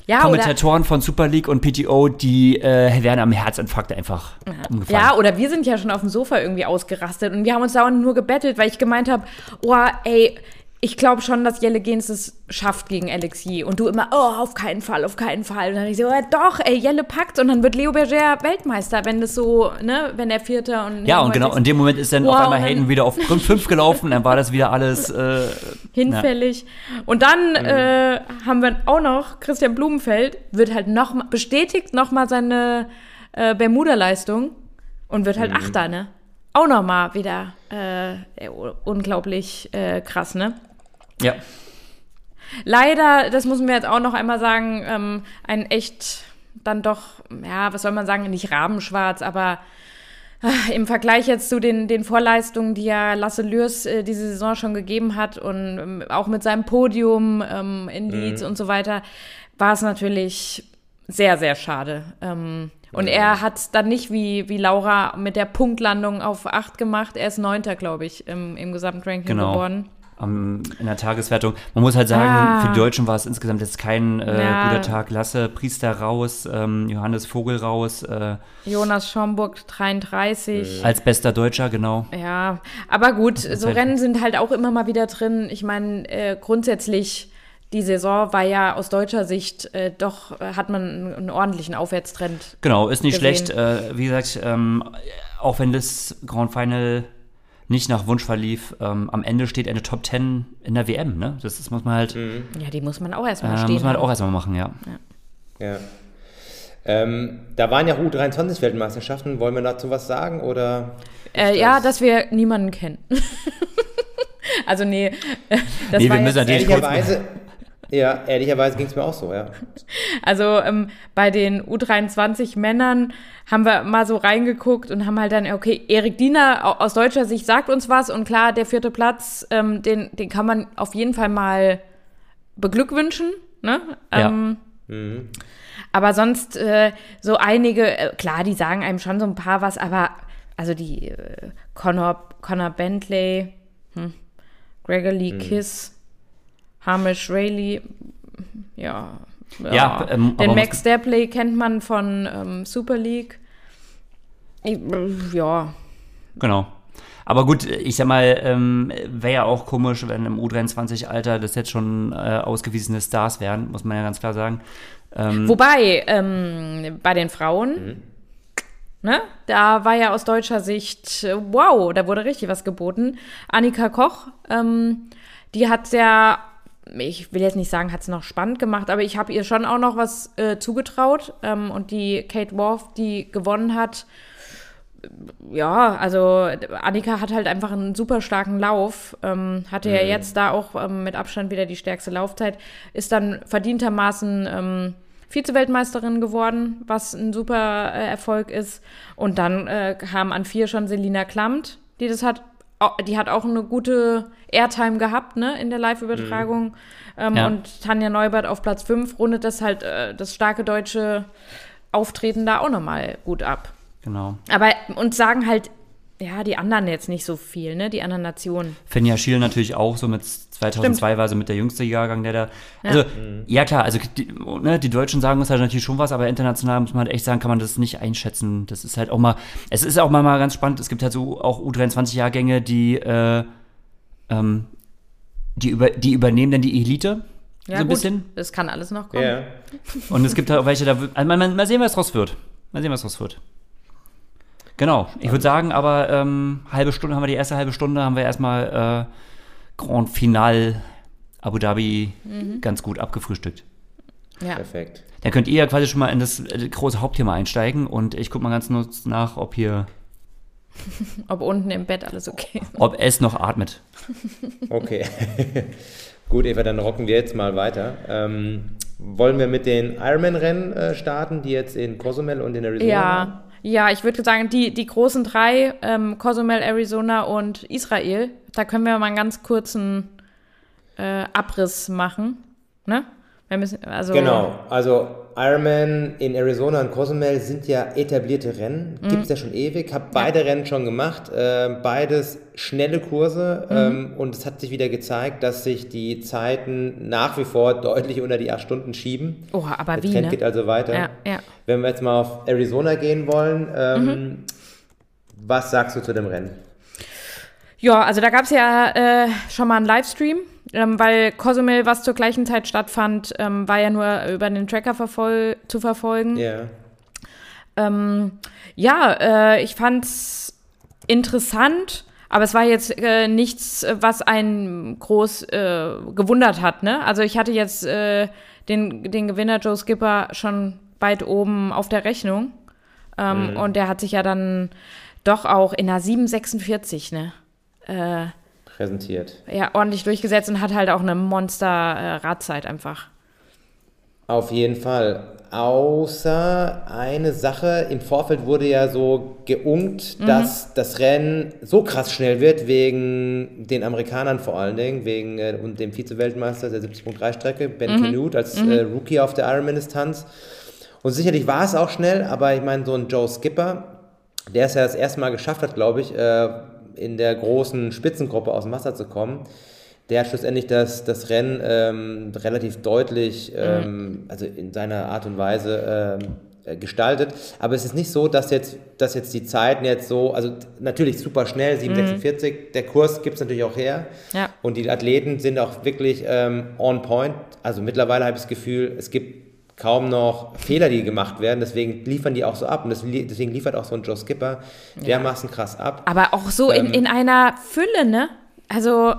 Ja, Kommentatoren von Super League und PTO, die äh, wären am Herzinfarkt einfach umgefallen. ja, oder wir sind ja schon auf dem Sofa irgendwie ausgerastet und wir haben uns dauernd nur gebettelt, weil ich gemeint habe, oh, ey, ich glaube schon, dass Jelle Gens es schafft gegen Alexis. Und du immer, oh, auf keinen Fall, auf keinen Fall. Und dann ich so, ja, doch, ey, Jelle packt und dann wird Leo Berger Weltmeister, wenn das so, ne, wenn er Vierter und Ja, und genau, in dem Moment ist dann Wow, auf einmal Hayden wieder auf 5 gelaufen, dann war das wieder alles, äh, hinfällig. Und dann äh, haben wir auch noch Christian Blumenfeld wird halt noch bestätigt noch mal seine äh, Bermuda-Leistung und wird halt Achter, ne? Auch noch mal wieder äh, unglaublich äh, krass, ne? Ja. Leider, das müssen wir jetzt auch noch einmal sagen, ähm, ein echt dann doch, ja, was soll man sagen, nicht rabenschwarz, aber ah, im Vergleich jetzt zu den, den Vorleistungen, die ja Lasse Lürs äh, diese Saison schon gegeben hat und ähm, auch mit seinem Podium ähm, in Leeds und so weiter, war es natürlich sehr, sehr schade. Ähm, und er hat dann nicht wie, wie Laura mit der Punktlandung auf 8 gemacht. Er ist Neunter, glaube ich, im, im Gesamtranking Genau. geworden. Am- in der Tageswertung. Man muss halt sagen, Ah. für die Deutschen war es insgesamt jetzt kein äh, Ja. guter Tag. Lasse Priester raus, ähm, Johannes Vogel raus, äh, Jonas Schomburg 33. als bester Deutscher, genau. Ja, aber gut, so halt- Rennen sind halt auch immer mal wieder drin. Ich meine, äh, grundsätzlich, die Saison war ja aus deutscher Sicht äh, doch, äh, hat man einen, einen ordentlichen Aufwärtstrend. Genau, ist nicht gesehen. schlecht. Äh, wie gesagt, ähm, auch wenn das Grand Final nicht nach Wunsch verlief, ähm, am Ende steht eine Top 10 in der WM, ne? Das, das muss man halt, Ja, die muss man auch erstmal äh, stehen. muss man halt haben. auch erstmal machen, ja. Ja. Ähm, da waren ja U23-Weltmeisterschaften. Wollen wir dazu was sagen? Oder äh, ja, dass wir niemanden kennen. also nee, das Nee, wir war müssen jetzt, ehrlicherweise, ja, ehrlicherweise ging es mir auch so, ja. Also ähm, bei den U23 Männern haben wir mal so reingeguckt und haben halt dann, okay, Erik Diener au- aus deutscher Sicht sagt uns was und klar, der vierte Platz, ähm, den, den kann man auf jeden Fall mal beglückwünschen. Ne? Ja. Ähm, Aber sonst äh, so einige, äh, klar, die sagen einem schon so ein paar was, aber also die äh, Connor, Connor Bentley, hm, Gregor Lee Kiss, Hamish Rayleigh, ja. Ja, ähm, Den Max Dapley kennt man von ähm, Super League. Ich, äh, ja, Genau. Aber gut, ich sag mal, ähm, wäre ja auch komisch, wenn im U23-Alter das jetzt schon äh, ausgewiesene Stars wären, muss man ja ganz klar sagen. Ähm, Wobei, ähm, bei den Frauen, ne, da war ja aus deutscher Sicht, äh, wow, da wurde richtig was geboten. Annika Koch, ähm, die hat ja, ich will jetzt nicht sagen, hat es noch spannend gemacht, aber ich habe ihr schon auch noch was äh, zugetraut. Ähm, und die Kate Worth, die gewonnen hat, ja, also Annika hat halt einfach einen super starken Lauf, ähm, hatte ja jetzt da auch ähm, mit Abstand wieder die stärkste Laufzeit, ist dann verdientermaßen ähm, Vize-Weltmeisterin geworden, was ein super äh, Erfolg ist. Und dann äh, kam an vier schon Selina Klamt, die das hat, die hat auch eine gute Airtime gehabt, ne, in der Live-Übertragung. Ähm, Ja. Und Tanja Neubert auf Platz fünf rundet das halt äh, das starke deutsche Auftreten da auch nochmal gut ab. genau. Aber uns sagen halt, ja, die anderen jetzt nicht so viel, ne? Die anderen Nationen. Finja Schiel natürlich auch so mit 2002 war so mit der jüngste Jahrgang, der da. Also, ja, klar, also die, ne, die Deutschen sagen uns halt natürlich schon was, aber international muss man halt echt sagen, kann man das nicht einschätzen. Das ist halt auch mal, es ist auch mal, mal ganz spannend. Es gibt halt so auch U23-Jahrgänge, die, äh, ähm, die, über, die übernehmen dann die Elite Ja, so ein gut. bisschen. Das kann alles noch kommen. Ja. Und es gibt halt auch welche, da also mal, mal, mal sehen, was draus wird. Mal sehen, was draus wird. Genau. Ich würde sagen, aber ähm, halbe Stunde haben wir die erste halbe Stunde, haben wir erstmal äh, Grand Final Abu Dhabi ganz gut abgefrühstückt. Ja. Perfekt. Dann könnt ihr ja quasi schon mal in das äh, große Hauptthema einsteigen und ich gucke mal ganz kurz nach, ob hier, Ob unten im Bett alles okay ist. ob es noch atmet. Okay. Gut, Eva, dann rocken wir jetzt mal weiter. Ähm, wollen wir mit den Ironman-Rennen äh, starten, die jetzt in Cozumel und in Arizona waren? Ja, ja, ich würde sagen, die, die großen drei, ähm, Cozumel, Arizona und Israel, da können wir mal einen ganz kurzen äh, Abriss machen. Ne? Müssen, also, Genau, also Ironman in Arizona und Cozumel sind ja etablierte Rennen, gibt es ja schon ewig, habe beide Rennen schon gemacht, äh, beides schnelle Kurse ähm, und es hat sich wieder gezeigt, dass sich die Zeiten nach wie vor deutlich unter die acht Stunden schieben. Oh, aber Der wie, Trend ne? geht also weiter. Ja, ja. Wenn wir jetzt mal auf Arizona gehen wollen, ähm, was sagst du zu dem Rennen? Ja, also da gab es ja äh, schon mal einen Livestream, ähm, weil Cozumel, was zur gleichen Zeit stattfand, ähm, war ja nur über den Tracker verfol zu verfolgen. Ja. Ähm, ja, äh, ich fand's interessant, aber es war jetzt äh, nichts, was einen groß äh, gewundert hat. Ne? Also ich hatte jetzt äh, den, den Gewinner Joe Skipper schon weit oben auf der Rechnung. Ähm, Und der hat sich ja dann doch auch in einer 746, ne? Äh, Präsentiert. ja, ordentlich durchgesetzt und hat halt auch eine Monster-Radzeit einfach. Auf jeden Fall. Außer eine Sache, im Vorfeld wurde ja so geunkt, dass das Rennen so krass schnell wird, wegen den Amerikanern vor allen Dingen, wegen äh, und dem Vize-Weltmeister der 70.3-Strecke, Ben Canute, als äh, Rookie auf der Ironman-Distanz. Und sicherlich war es auch schnell, aber ich meine, so ein Joe Skipper, der es ja das erste Mal geschafft hat, glaube ich, äh, in der großen Spitzengruppe aus dem Wasser zu kommen, der hat schlussendlich das, das Rennen ähm, relativ deutlich, ähm, also in seiner Art und Weise ähm, äh, gestaltet. Aber es ist nicht so, dass jetzt, dass jetzt die Zeiten jetzt so, also natürlich super schnell, 7,46, der Kurs gibt es natürlich auch her. Ja. Und die Athleten sind auch wirklich ähm, on point. Also mittlerweile habe ich das Gefühl, es gibt kaum noch Fehler, die gemacht werden. Deswegen liefern die auch so ab. Und deswegen liefert auch so ein Joe Skipper dermaßen krass ab. Aber auch so in, Ähm, in einer Fülle, ne? Also,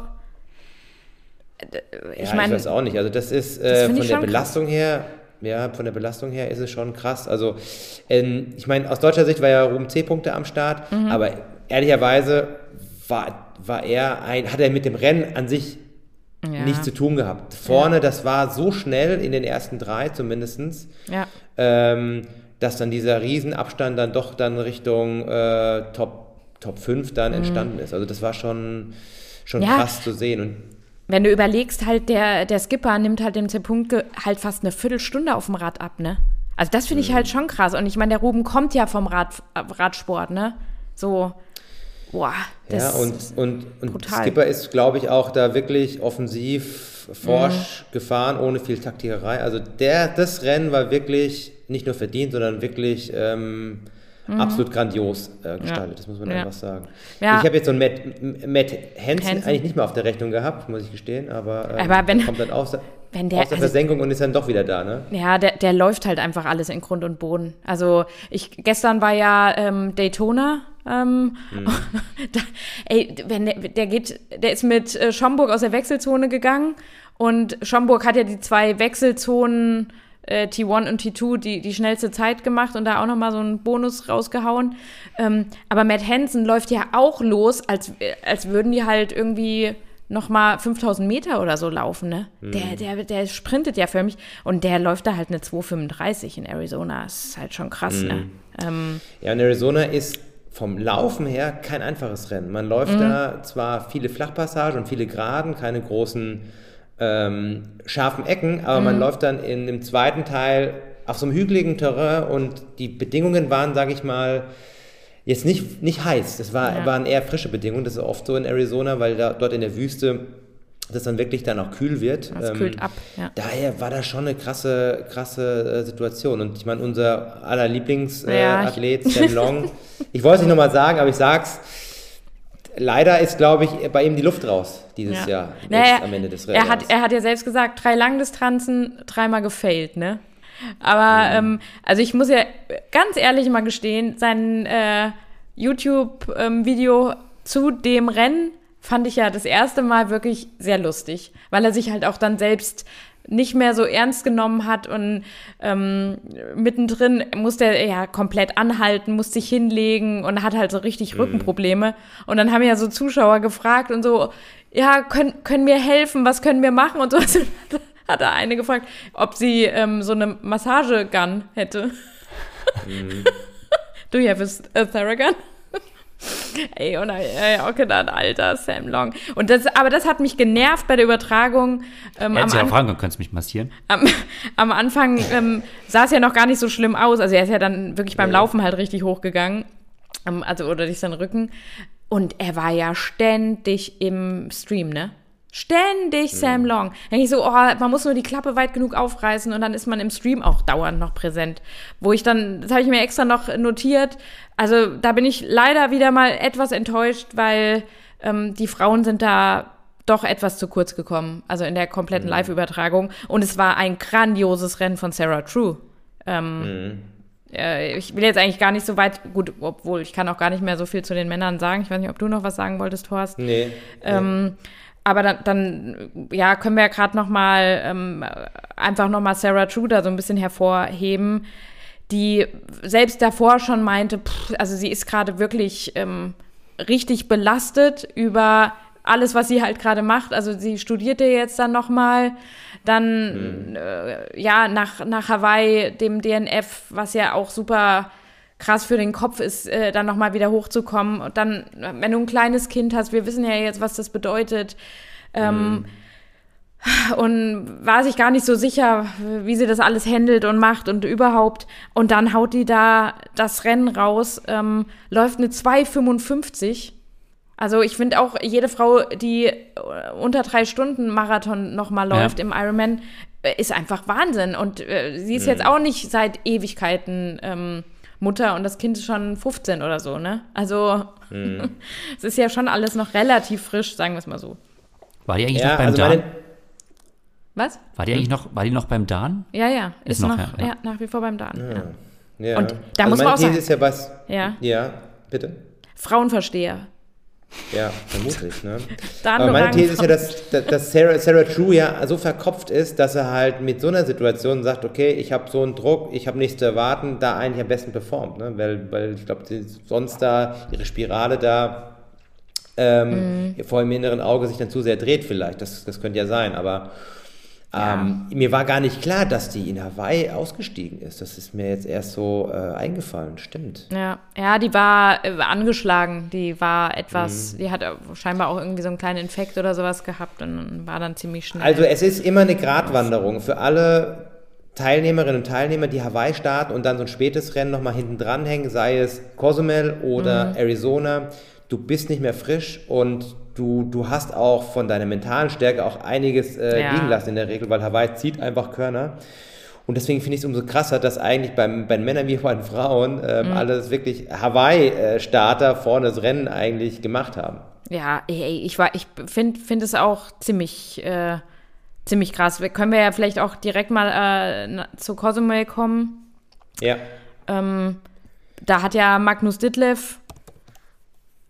ich ja, meine, ich weiß auch nicht. Also das ist äh, von der Belastung her, ja, von der Belastung her ist es schon krass. Also ähm, ich meine, aus deutscher Sicht war ja Ruben C-Punkte am Start, Mhm. aber ehrlicherweise war, war er ein, hat er mit dem Rennen an sich Ja. nichts zu tun gehabt. Vorne, das war so schnell in den ersten drei zumindestens, ja. ähm, dass dann dieser Riesenabstand dann doch dann Richtung äh, Top, Top 5 dann entstanden ist. Also das war schon, schon Mhm. Ja. krass zu sehen. Und Wenn du überlegst, halt, der, der Skipper nimmt halt dem C-Punkt halt fast eine Viertelstunde auf dem Rad ab, ne? Also das finde ich halt schon krass. Und ich meine, der Ruben kommt ja vom Rad, Radsport, ne? So, boah. Das, ja, und, und, und brutal. Skipper ist, glaube ich, auch da wirklich offensiv forsch Mhm. gefahren, ohne viel Taktikerei. Also der, das Rennen war wirklich nicht nur verdient, sondern wirklich ähm, absolut grandios äh, gestaltet, das muss man Mhm. Ja. einfach sagen. Ja. Ich habe jetzt so einen Matt, Matt Hansen, Hansen. eigentlich nicht mehr auf der Rechnung gehabt, muss ich gestehen, aber, ähm, Aber wenn- der kommt dann aus, der- wenn der- aus der also- Versenkung und ist dann doch wieder da, ne? Ja, der, der läuft halt einfach alles in Grund und Boden. Also ich gestern war ja ähm, Daytona. Ähm, da, ey, wenn der, der geht, der ist mit äh, Schomburg aus der Wechselzone gegangen und Schomburg hat ja die zwei Wechselzonen äh, T1 und T2 die, die schnellste Zeit gemacht und da auch nochmal so einen Bonus rausgehauen. Ähm, aber Matt Hansen läuft ja auch los, als, als würden die halt irgendwie nochmal 5000 Meter oder so laufen, ne? Der, der, der sprintet ja für mich und der läuft da halt eine 235 in Arizona. Das ist halt schon krass, ne? Ähm, Ja, und Arizona ist vom Laufen her kein einfaches Rennen. Man läuft da zwar viele Flachpassagen und viele Geraden, keine großen ähm, scharfen Ecken, aber man läuft dann in dem zweiten Teil auf so einem hügeligen Terrain und die Bedingungen waren, sage ich mal, jetzt nicht, nicht heiß. Das war, Ja. waren eher frische Bedingungen. Das ist oft so in Arizona, weil da, dort in der Wüste das dann wirklich dann auch kühl wird. das Ähm, kühlt ab, ja. Daher war das schon eine krasse, krasse äh, Situation. Und ich meine, unser aller Lieblingsathlet, äh, Ja, Sam Long, ich wollte es nicht nochmal sagen, aber ich sag's, leider ist, glaube ich, bei ihm die Luft raus dieses Ja. Jahr Naja, am Ende des Rennens. er hat, er hat ja selbst gesagt, drei Langdistanzen, dreimal gefailt, ne? Aber, ähm, also ich muss ja ganz ehrlich mal gestehen, sein äh, YouTube-Video zu dem Rennen fand ich ja das erste Mal wirklich sehr lustig, weil er sich halt auch dann selbst nicht mehr so ernst genommen hat und ähm, mittendrin musste er ja komplett anhalten, musste sich hinlegen und hat halt so richtig Rückenprobleme. Und dann haben ja so Zuschauer gefragt und so, ja, können, können wir helfen, was können wir machen und so. Hat er eine gefragt, ob sie ähm, so eine Massagegun hätte. Do you have a, a Theragun? Ey, und äh, auch gedacht, alter Sam Long. Und das, aber das hat mich genervt bei der Übertragung. Ähm, Er am hätte ja An- fragen können, könntest du mich massieren? am, am Anfang ähm, sah es ja noch gar nicht so schlimm aus. Also er ist ja dann wirklich beim. Laufen halt richtig hochgegangen. Ähm, also oder durch seinen Rücken. Und er war ja ständig im Stream, ne? Ständig Sam Long. Denke ich so, oh, man muss nur die Klappe weit genug aufreißen und dann ist man im Stream auch dauernd noch präsent. Wo ich dann, das habe ich mir extra noch notiert. Also da bin ich leider wieder mal etwas enttäuscht, weil ähm, die Frauen sind da doch etwas zu kurz gekommen. Also in der kompletten Live-Übertragung. Und es war ein grandioses Rennen von Sarah True. Ähm, äh, ich will jetzt eigentlich gar nicht so weit, gut, obwohl ich kann auch gar nicht mehr so viel zu den Männern sagen. Ich weiß nicht, ob du noch was sagen wolltest, Horst. Nee. Ähm, aber dann, dann, ja, können wir ja gerade noch mal ähm, einfach noch mal Sarah True da so ein bisschen hervorheben, die selbst davor schon meinte, pff, also sie ist gerade wirklich ähm, richtig belastet über alles, was sie halt gerade macht. Also sie studierte jetzt dann noch mal, dann äh, ja nach nach Hawaii dem DNF, was ja auch super krass für den Kopf ist, äh, dann nochmal wieder hochzukommen. Und dann, wenn du ein kleines Kind hast, wir wissen ja jetzt, was das bedeutet. Ähm, Und war sich gar nicht so sicher, wie sie das alles handelt und macht und überhaupt. Und dann haut die da das Rennen raus, ähm, läuft eine 2,55. Also ich finde auch, jede Frau, die unter drei Stunden Marathon nochmal Ja. läuft im Ironman, äh, ist einfach Wahnsinn. Und äh, sie ist jetzt auch nicht seit Ewigkeiten ähm, Mutter und das Kind ist schon 15 oder so, ne? Also es ist ja schon alles noch relativ frisch, sagen wir es mal so. War die eigentlich Ja, noch beim also Dan? Was? War die eigentlich noch, war die noch beim Dan? Ja, ja, ist, Ist noch, noch, ja, ja, nach wie vor beim Dan. Ja. ja. Und da also muss man auch sagen- ist ja was. Ja. Ja, bitte. Frauenversteher. Ja, vermutlich, ne? Aber meine These ist ja, dass, dass- dass Sarah, Sarah True ja so verkopft ist, dass er halt mit so einer Situation sagt, okay, ich habe so einen Druck, ich habe nichts zu erwarten, da eigentlich am besten performt, ne? Weil, weil ich glaube, sonst da ihre Spirale da ähm, Mhm. vor dem inneren Auge sich dann zu sehr dreht vielleicht. Das, das könnte ja sein, aber ähm, mir war gar nicht klar, dass die in Hawaii ausgestiegen ist. Das ist mir jetzt erst so äh, eingefallen, stimmt. Ja, ja, die war äh, angeschlagen. Die war etwas, die hat äh, scheinbar auch irgendwie so einen kleinen Infekt oder sowas gehabt und war dann ziemlich schnell. Also es ist immer eine Gratwanderung für alle Teilnehmerinnen und Teilnehmer, die Hawaii starten und dann so ein spätes Rennen nochmal hinten dranhängen, sei es Cozumel oder Arizona. Du bist nicht mehr frisch und du, du hast auch von deiner mentalen Stärke auch einiges äh, Ja. liegen lassen in der Regel, weil Hawaii zieht einfach Körner. Und deswegen finde ich es umso krasser, dass eigentlich beim, bei Männern wie bei den Frauen ähm, alles wirklich Hawaii-Starter vorne das Rennen eigentlich gemacht haben. ja, ey, ich war, ich finde find es auch ziemlich, äh, ziemlich krass. Können wir ja vielleicht auch direkt mal äh, zu Cozumel kommen. Ja. Ähm, da hat ja Magnus Ditlev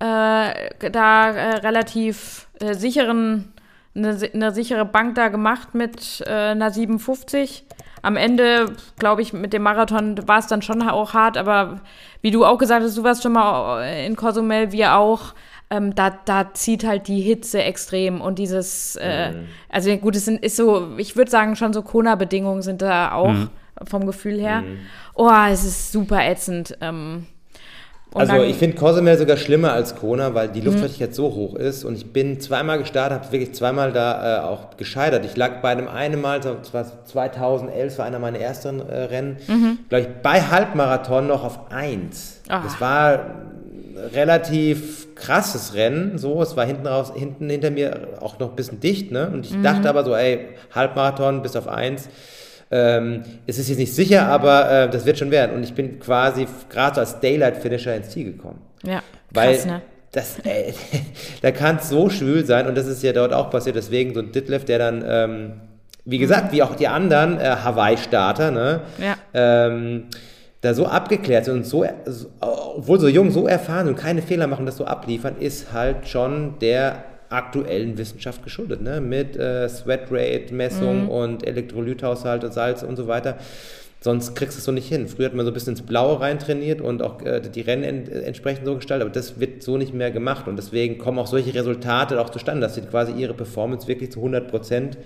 äh, da äh, relativ äh, sicheren, eine, eine sichere Bank da gemacht mit äh, einer 57. Am Ende, glaube ich, mit dem Marathon war es dann schon auch hart, aber wie du auch gesagt hast, du warst schon mal in Cozumel, wir auch. Ähm, da, da zieht halt die Hitze extrem und dieses, äh, also gut, es sind, ist so, ich würde sagen, schon so Kona-Bedingungen sind da auch vom Gefühl her. Oh, es ist super ätzend. Ähm, und Also ich finde Cozumel sogar schlimmer als Kona, weil die Luftfeuchtigkeit so hoch ist und ich bin zweimal gestartet, habe wirklich zweimal da äh, auch gescheitert. Ich lag bei einem einen Mal, das war 2011, war einer meiner ersten äh, Rennen, glaube ich, bei Halbmarathon noch auf 1. Ah. Das war relativ krasses Rennen, so, es war hinten raus, hinten hinter mir auch noch ein bisschen dicht, ne? Und ich dachte aber so, ey, Halbmarathon bis auf 1. Ähm, es ist jetzt nicht sicher, aber äh, das wird schon werden. Und ich bin quasi gerade so als Daylight-Finisher ins Ziel gekommen. ja, Weil krass, ne? das, äh, da kann es so schwül sein und das ist ja dort auch passiert. Deswegen so ein Ditlev, der dann, ähm, wie gesagt, wie auch die anderen äh, Hawaii-Starter, ne? Ja. Ähm, da so abgeklärt sind und so, so, obwohl so jung, so erfahren und keine Fehler machen, das so abliefern, ist halt schon der aktuellen Wissenschaft geschuldet, ne? Mit äh, Sweat-Rate-Messung und Elektrolythaushalt und Salz und so weiter. Sonst kriegst du es so nicht hin. Früher hat man so ein bisschen ins Blaue rein trainiert und auch äh, die Rennen en entsprechend so gestaltet, aber das wird so nicht mehr gemacht und deswegen kommen auch solche Resultate auch zustande, dass sie quasi ihre Performance wirklich zu 100 Prozent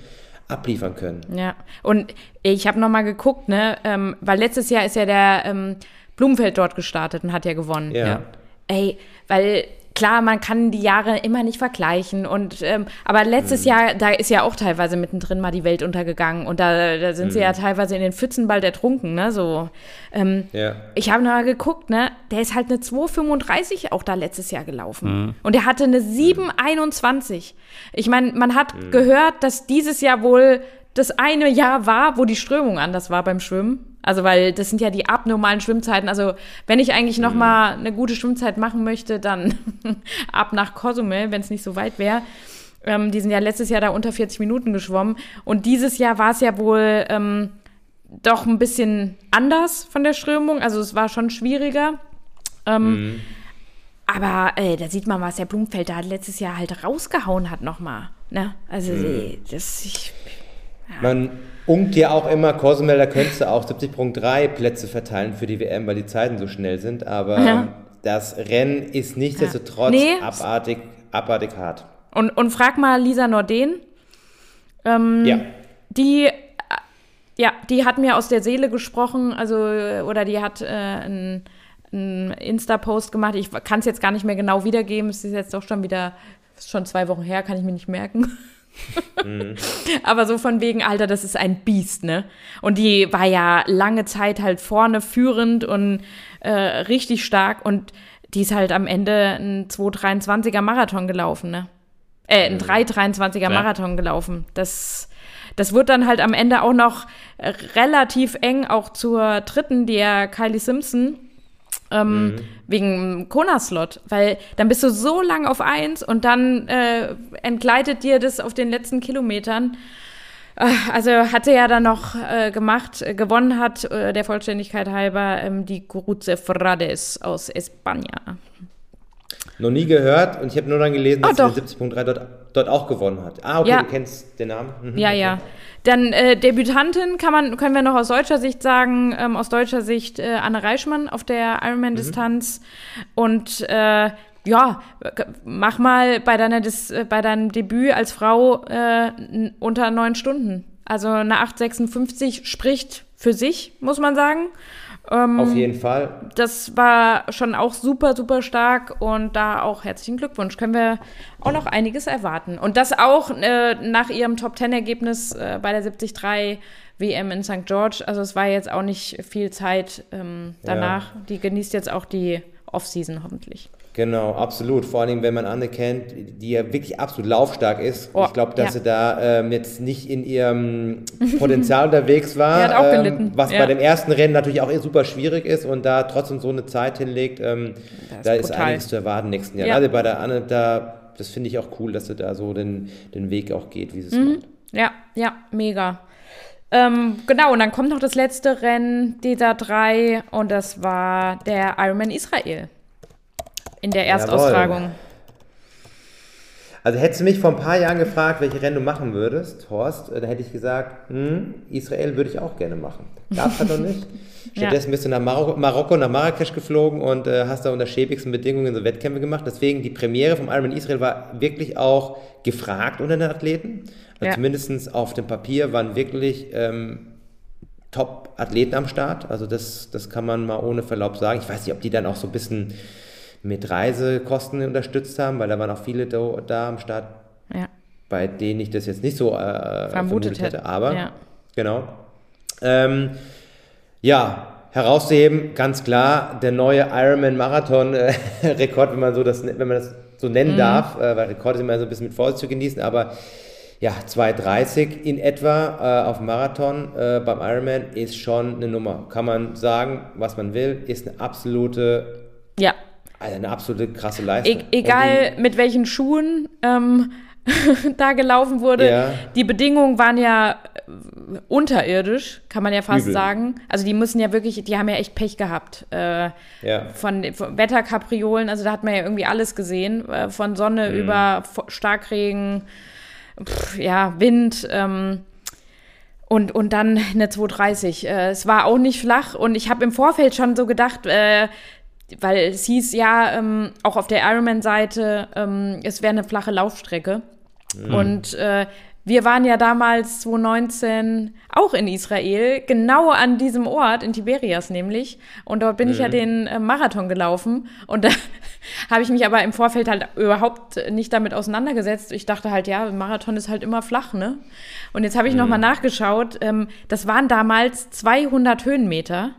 abliefern können. Ja, und ich habe nochmal geguckt, ne, ähm, weil letztes Jahr ist ja der ähm, Blumenfeld dort gestartet und hat ja gewonnen. Ja. Ja. Ey, weil klar, man kann die Jahre immer nicht vergleichen und ähm, aber letztes Jahr, da ist ja auch teilweise mittendrin mal die Welt untergegangen und da, da sind sie ja teilweise in den Pfützen bald ertrunken, ne, so. Ähm, Ja. ich habe mal geguckt, ne, der ist halt eine 2,35 auch da letztes Jahr gelaufen. Und er hatte eine 7,21. Ich meine, man hat gehört, dass dieses Jahr wohl das eine Jahr war, wo die Strömung anders war beim Schwimmen. Also, weil das sind ja die abnormalen Schwimmzeiten. Also, wenn ich eigentlich noch mal eine gute Schwimmzeit machen möchte, dann ab nach Cozumel, wenn es nicht so weit wäre. Ähm, die sind ja letztes Jahr da unter 40 Minuten geschwommen. Und dieses Jahr war es ja wohl ähm, doch ein bisschen anders von der Strömung. Also, es war schon schwieriger. Ähm, Aber ey, da sieht man, was der Blumenfeld da letztes Jahr halt rausgehauen hat nochmal. Ne? Also, ey, das, ich, Man unkt ja auch immer, könntest du auch 70.3 Plätze verteilen für die WM, weil die Zeiten so schnell sind, aber Ja. das Rennen ist nichtsdestotrotz Nee. abartig, abartig hart. Und, und frag mal Lisa Norden. Ähm, Ja. Die, äh, ja, die hat mir aus der Seele gesprochen, also, oder die hat äh, einen einen Insta-Post gemacht. Ich kann es jetzt gar nicht mehr genau wiedergeben. Es ist jetzt doch schon wieder, ist schon zwei Wochen her, kann ich mir nicht merken. Aber so von wegen, Alter, das ist ein Biest, ne? Und die war ja lange Zeit halt vorne führend und äh, richtig stark und die ist halt am Ende ein 2,23er Marathon gelaufen, ne? Äh, ein 3,23er Ja. Marathon gelaufen. Das, das wird dann halt am Ende auch noch relativ eng, auch zur dritten, der Kylie Simpson. Ähm, Wegen Kona-Slot, weil dann bist du so lang auf eins und dann äh, entgleitet dir das auf den letzten Kilometern. Äh, Also hatte ja dann noch äh, gemacht, äh, gewonnen hat, äh, der Vollständigkeit halber, ähm, die Guruze Frades aus Espanja. Noch nie gehört und ich habe nur dann gelesen, Ah, dass den 70.3 dort, dort auch gewonnen hat. Ah, okay, Ja. du kennst den Namen. Mhm, Ja, okay. ja. Dann äh, Debütantin kann man, können wir noch aus deutscher Sicht sagen, ähm, aus deutscher Sicht äh, Anne Reichmann auf der Ironman-Distanz. Und äh, ja, mach mal bei, deiner Dis äh, bei deinem Debüt als Frau äh, unter neun Stunden. Also eine 8,56 spricht für sich, muss man sagen. Ähm, Auf jeden Fall. das war schon auch super, super stark und da auch herzlichen Glückwunsch. Können wir auch noch einiges erwarten. Und das auch äh, nach ihrem Top-10-Ergebnis äh, bei der 73 WM in St. George. Also es war jetzt auch nicht viel Zeit ähm, danach. Die genießt jetzt auch die Off-Season hoffentlich. Genau, absolut. Vor allem, wenn man Anne kennt, die ja wirklich absolut laufstark ist. Oh, ich glaube, dass ja. sie da ähm, jetzt nicht in ihrem Potenzial unterwegs war. Die hat auch ähm, gelitten, Was ja. bei dem ersten Rennen natürlich auch super schwierig ist und da trotzdem so eine Zeit hinlegt, ähm, ist da ist brutal. einiges zu erwarten nächsten Jahr. Ja. Also bei der Anne, da, das finde ich auch cool, dass sie da so den, den Weg auch geht, wie sie es Mhm. macht. Ja, ja, mega. Ähm, genau, und dann kommt noch das letzte Rennen dieser drei und das war der Ironman Israel in der Erstaustragung. Also hättest du mich vor ein paar Jahren gefragt, welche Rennen du machen würdest, Horst, äh, dann hätte ich gesagt, hm, Israel würde ich auch gerne machen. Gab's halt noch nicht. Stattdessen bist du nach Marokko, Marokko nach Marrakesch geflogen und äh, hast da unter schäbigsten Bedingungen so Wettkämpfe gemacht. Deswegen die Premiere vom Ironman Israel war wirklich auch gefragt unter den Athleten. Also Ja. Zumindest auf dem Papier waren wirklich ähm, Top-Athleten am Start. Also das, das kann man mal ohne Verlaub sagen. Ich weiß nicht, ob die dann auch so ein bisschen mit Reisekosten unterstützt haben, weil da waren auch viele da, da am Start, Ja. bei denen ich das jetzt nicht so äh, vermutet hätte. hätte. Aber Ja. genau. Ähm, ja, herauszuheben, ganz klar, der neue Ironman-Marathon-Rekord, wenn man so das, wenn man das so nennen darf, äh, weil Rekord ist immer so ein bisschen mit Vorsicht zu genießen, aber ja, 2,30 in etwa äh, auf Marathon äh, beim Ironman ist schon eine Nummer. Kann man sagen, was man will, ist eine absolute Ja. Also eine absolute krasse Leistung. E egal mit welchen Schuhen ähm, da gelaufen wurde. Ja. Die Bedingungen waren ja äh, unterirdisch, kann man ja fast Übel. sagen. Also die müssen ja wirklich, die haben ja echt Pech gehabt. Äh, Ja. von, von Wetterkapriolen, also da hat man ja irgendwie alles gesehen, äh, von Sonne Mhm. über Starkregen, pff, ja, Wind ähm, und, und dann eine 230. Äh, es war auch nicht flach und ich habe im Vorfeld schon so gedacht, äh, weil es hieß ja ähm, auch auf der Ironman-Seite, ähm, es wäre eine flache Laufstrecke. Und äh, wir waren ja damals 2019 auch in Israel, genau an diesem Ort, in Tiberias nämlich. Und dort bin ich ja den äh, Marathon gelaufen. Und da habe ich mich aber im Vorfeld halt überhaupt nicht damit auseinandergesetzt. Ich dachte halt, ja, Marathon ist halt immer flach, ne? Und jetzt habe ich noch mal nachgeschaut. Ähm, das waren damals 200 Höhenmeter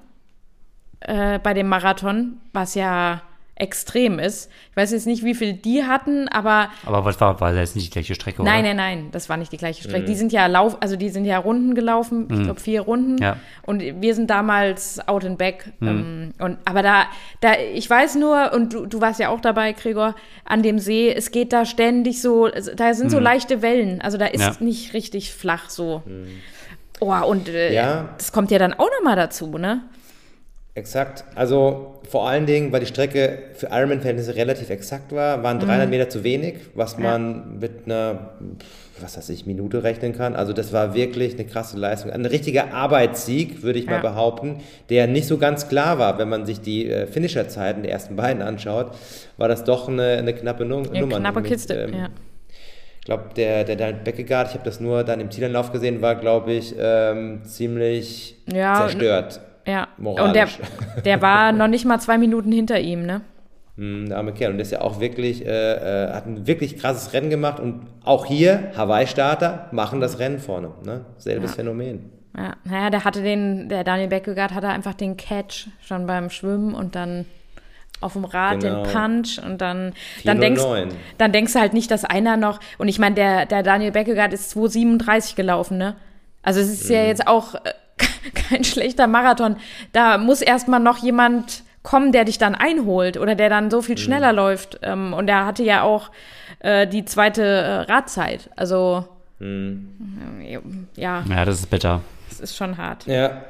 äh, bei dem Marathon, was ja extrem ist. Ich weiß jetzt nicht, wie viel die hatten, aber Aber was war, war das jetzt nicht die gleiche Strecke, Nein, oder? nein, nein, das war nicht die gleiche Strecke. Die sind ja Lauf, also die sind ja Runden gelaufen, ich glaube vier Runden. Ja. Und wir sind damals out and back. Ähm, und, aber da, da, ich weiß nur, und du, du warst ja auch dabei, Gregor, an dem See, es geht da ständig so, also da sind so leichte Wellen. Also da ist Ja. nicht richtig flach so. Oh, und äh, Ja. das kommt ja dann auch noch mal dazu, ne? Exakt. Also vor allen Dingen, weil die Strecke für Ironman-Verhältnisse relativ exakt war, waren 300 Meter zu wenig, was man mit einer, was weiß ich, Minute rechnen kann. Also das war wirklich eine krasse Leistung. Ein richtiger Arbeitssieg, würde ich mal Ja. behaupten, der nicht so ganz klar war, wenn man sich die äh, Finisher-Zeiten der ersten beiden anschaut, war das doch eine, eine knappe Nu Ja, Nummer. knappe Mit, Kiste, ähm, ja. Ich glaube, der, der Daniel Beckegaard, ich habe das nur dann im Zielanlauf gesehen, war, glaube ich, ähm, ziemlich Ja, zerstört. Ja. Und der, Moralisch. der war noch nicht mal zwei Minuten hinter ihm, ne? Hm, Der arme Kerl. Und der ist ja auch wirklich, äh, äh, hat ein wirklich krasses Rennen gemacht. Und auch hier, Hawaii-Starter machen das Rennen vorne. Ne? Selbes Phänomen. Ja, naja, der hatte den, der Daniel Beckegaard hatte einfach den Catch schon beim Schwimmen und dann auf dem Rad Genau. den Punch und dann, dann denkst, 409. dann denkst du halt nicht, dass einer noch, und ich meine, der, der Daniel Beckegaard ist 2,37 gelaufen, ne? Also es ist ja Mhm. jetzt auch äh, kein schlechter Marathon. Da muss erstmal noch jemand kommen, der dich dann einholt oder der dann so Mhm. viel schneller läuft. Ähm, und er hatte ja auch äh, die zweite äh, Radzeit. Also Mhm. ja, Ja, das ist bitter. es ist schon hart. Ja,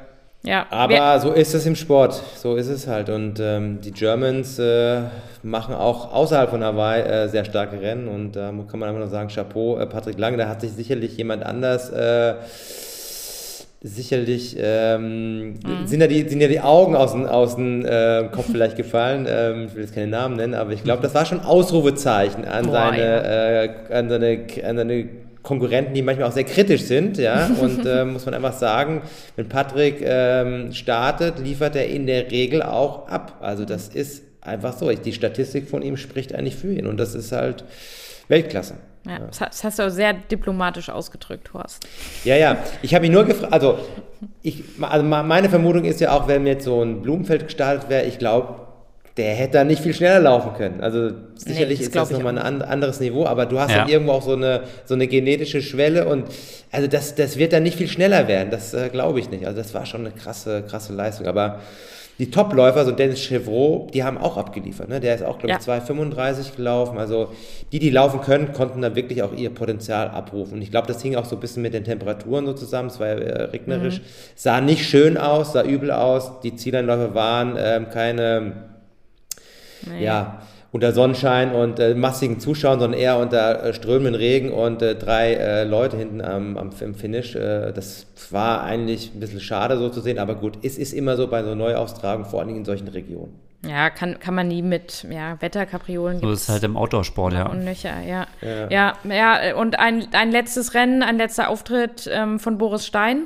Ja, aber wir- so ist es im Sport. So ist es halt. Und ähm, die Germans äh, machen auch außerhalb von Hawaii äh, sehr starke Rennen. Und da kann man einfach nur sagen, Chapeau, äh, Patrick Lange, da hat sich sicherlich jemand anders... Sicherlich ähm, Mhm. sind, ja die, sind ja die Augen aus dem, aus dem äh, Kopf vielleicht gefallen. Ähm, ich will jetzt keine Namen nennen, aber ich glaube, das war schon Ausrufezeichen an Boah, seine, ja. äh, an, seine, an seine Konkurrenten, die manchmal auch sehr kritisch sind. Ja? Und äh, muss man einfach sagen, wenn Patrick ähm, startet, liefert er in der Regel auch ab. Also das ist einfach so. Die Statistik von ihm spricht eigentlich für ihn und das ist halt Weltklasse. Ja, das hast- du auch sehr diplomatisch ausgedrückt, Horst. Ja, ja. Ich habe mich nur gefragt, also, ich, also meine Vermutung ist ja auch, wenn jetzt so ein Blumenfeld gestartet wäre, ich glaube, der hätte da nicht viel schneller laufen können. Also sicherlich das ist das nochmal ein an- anderes Niveau, aber du hast Ja. dann irgendwo auch so eine, so eine genetische Schwelle und also das, das wird dann nicht viel schneller werden. Das äh, glaube ich nicht. Also das war schon eine krasse, krasse Leistung. Aber die Topläufer, so Dennis Chevrolet, die haben auch abgeliefert. Ne? Der ist auch, glaube ich, Ja. 2,35 gelaufen. Also die, die laufen können, konnten da wirklich auch ihr Potenzial abrufen. Und ich glaube, das hing auch so ein bisschen mit den Temperaturen so zusammen. Es war ja äh, regnerisch. Sah nicht schön aus, sah übel aus. Die Zieleinläufe waren ähm, keine, Nee. ja, unter Sonnenschein und äh, massigen Zuschauern, sondern eher unter äh, strömenden Regen und äh, drei äh, Leute hinten am, am im Finish. Äh, das war eigentlich ein bisschen schade so zu sehen, aber gut, es ist immer so bei so Neuaustragungen, vor allen Dingen in solchen Regionen. Ja, kann, kann man nie mit ja, Wetterkapriolen. So ist es halt im Outdoor-Sport, ja. Und nöcher, ja. Ja, ja, und ein, ein letztes Rennen, ein letzter Auftritt ähm, von Boris Stein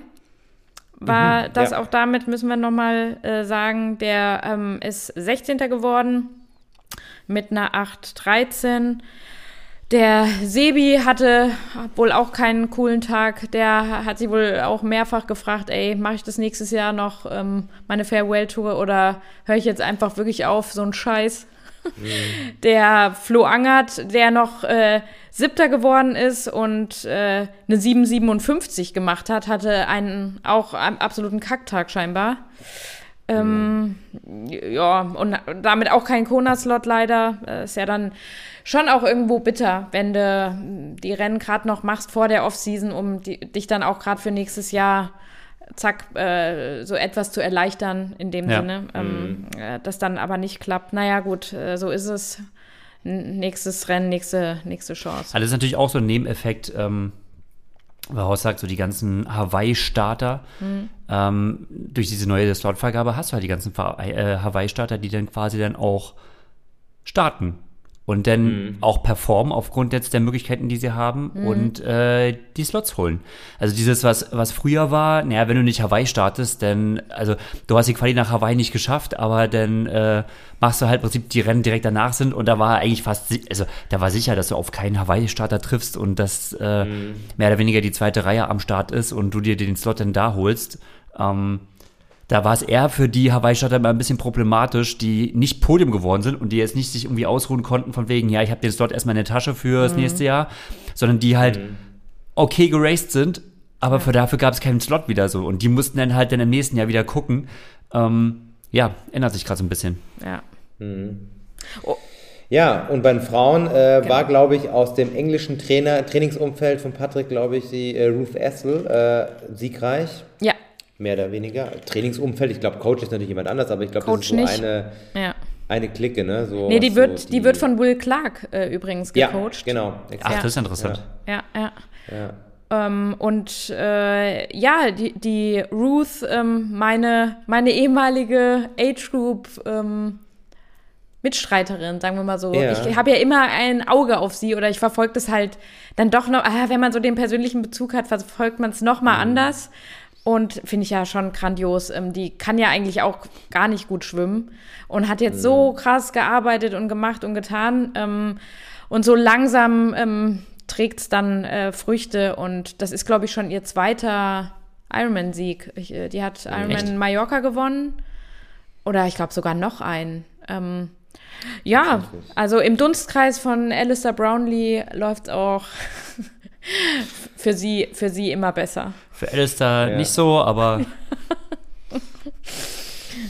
war das ja. auch damit, müssen wir nochmal äh, sagen, der ähm, ist 16. geworden mit einer 8,13. Der Sebi hatte wohl auch keinen coolen Tag. Der hat sich wohl auch mehrfach gefragt, ey, mache ich das nächstes Jahr noch, ähm, meine Farewell-Tour, oder höre ich jetzt einfach wirklich auf, so ein Scheiß? Der Flo Angert, der noch äh, Siebter geworden ist und äh, eine 7,57 gemacht hat, hatte einen auch einen absoluten Kacktag scheinbar. Ähm, ja, und damit auch kein Kona-Slot leider. Äh, ist ja dann schon auch irgendwo bitter, wenn du die Rennen gerade noch machst vor der Offseason, um die, dich dann auch gerade für nächstes Jahr zack, äh, so etwas zu erleichtern in dem Ja. Sinne. Ähm, äh, das dann aber nicht klappt. Naja, gut, äh, so ist es. N nächstes Rennen, nächste, nächste Chance. Also das ist natürlich auch so ein Nebeneffekt, ähm, weil Horst sagt, so die ganzen Hawaii-Starter, ähm, durch diese neue Slotvergabe hast du halt die ganzen äh, Hawaii-Starter, die dann quasi dann auch starten und dann auch performen aufgrund jetzt der Möglichkeiten, die sie haben und äh, die Slots holen. Also dieses, was, was früher war, naja, wenn du nicht Hawaii startest, dann, also du hast die Quali nach Hawaii nicht geschafft, aber dann äh, machst du halt im Prinzip die Rennen direkt danach sind und da war eigentlich fast, also da war sicher, dass du auf keinen Hawaii-Starter triffst und dass äh, mehr oder weniger die zweite Reihe am Start ist und du dir den Slot dann da holst. Ähm, da war es eher für die Hawaii-Starter immer ein bisschen problematisch, die nicht Podium geworden sind und die jetzt nicht sich irgendwie ausruhen konnten von wegen, ja, ich habe den Slot erstmal in der Tasche für das nächste Jahr, sondern die halt okay geraced sind, aber für dafür gab es keinen Slot wieder so und die mussten dann halt dann im nächsten Jahr wieder gucken. Ähm, ja, ändert sich gerade so ein bisschen. Ja. Ja, und bei den Frauen äh, Genau. war, glaube ich, aus dem englischen Trainer, Trainingsumfeld von Patrick, glaube ich, die äh, Ruth Essel äh, siegreich. Ja, Mehr oder weniger. Trainingsumfeld, ich glaube, Coach ist natürlich jemand anders, aber ich glaube, das Coach ist so nicht. eine, ja. eine Clique, ne? So, Nee, die so wird, die, wird von Will Clark äh, übrigens Ja, gecoacht. genau. Ach, exakt. das ist interessant. Ja, ja. Ja. Ähm, und äh, ja, die, die Ruth, ähm, meine, meine ehemalige Age Group ähm, Mitstreiterin, sagen wir mal so. Ja. Ich habe ja immer ein Auge auf sie oder ich verfolge das halt dann doch noch, ah, wenn man so den persönlichen Bezug hat, verfolgt man es noch mal Mhm. anders. Und finde ich ja schon grandios. Ähm, die kann ja eigentlich auch gar nicht gut schwimmen und hat jetzt so krass gearbeitet und gemacht und getan. Ähm, und so langsam ähm, trägt es dann äh, Früchte und das ist, glaube ich, schon ihr zweiter Ironman-Sieg. Äh, Die hat Ironman Echt? Mallorca gewonnen oder ich glaube sogar noch einen. Ähm, ja, also im Dunstkreis von Alistair Brownlee läuft auch für sie, für sie immer besser. Für Alistair Ja. nicht so, aber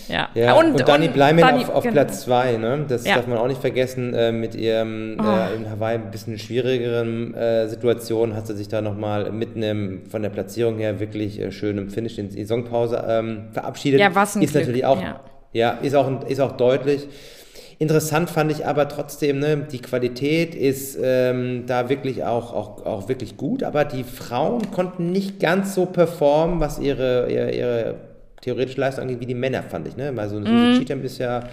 Ja, Ja, und, Dani Bleimen Dani- auf, auf genau. Platz zwei, ne? Das Ja. darf man auch nicht vergessen. Äh, mit ihrem Oh. äh, in Hawaii ein bisschen schwierigeren äh, Situation hat sie sich da nochmal mitten im, von der Platzierung her wirklich äh, schön im Finish in die Saisonpause ähm, verabschiedet. Ja, was ein Ist Glück, natürlich auch, ja. ja, ist, auch, ist auch deutlich. Interessant fand ich aber trotzdem, ne, die Qualität ist ähm, da wirklich auch, auch, auch wirklich gut, aber die Frauen konnten nicht ganz so performen, was ihre, ihre, ihre theoretische Leistung angeht, wie die Männer, fand ich. Ne? Weil so ein Susi Cheatham ist ja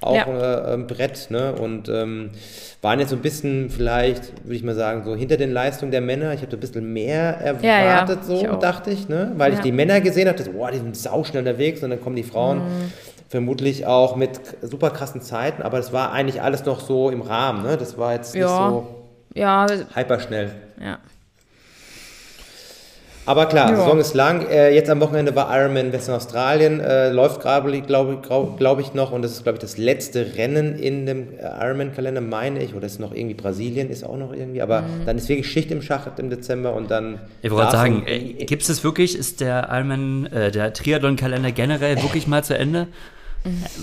auch Ja. Äh, ein Brett ne? und ähm, waren jetzt so ein bisschen vielleicht, würde ich mal sagen, so hinter den Leistungen der Männer. Ich habe ein bisschen mehr erwartet, Ja, ja, ich so auch. dachte ich, ne? weil ich die Männer gesehen habe, boah, die sind sauschnell unterwegs und dann kommen die Frauen Mhm. Vermutlich auch mit super krassen Zeiten, aber es war eigentlich alles noch so im Rahmen. Ne? Das war jetzt nicht Ja. so Ja, hyperschnell. ja. Aber klar, Ja. Saison ist lang. Äh, jetzt am Wochenende war Ironman Western Australien. Äh, läuft gerade, glaube glaub, glaub ich, noch. Und das ist, glaube ich, das letzte Rennen in dem äh, Ironman-Kalender, meine ich. Oder ist noch irgendwie Brasilien, ist auch noch irgendwie. Aber Mhm. dann ist wirklich Schicht im Schacht im Dezember und dann. ich wollte sagen, äh, gibt es das wirklich? Ist der Ironman, äh, der Triathlon-Kalender generell wirklich mal zu Ende?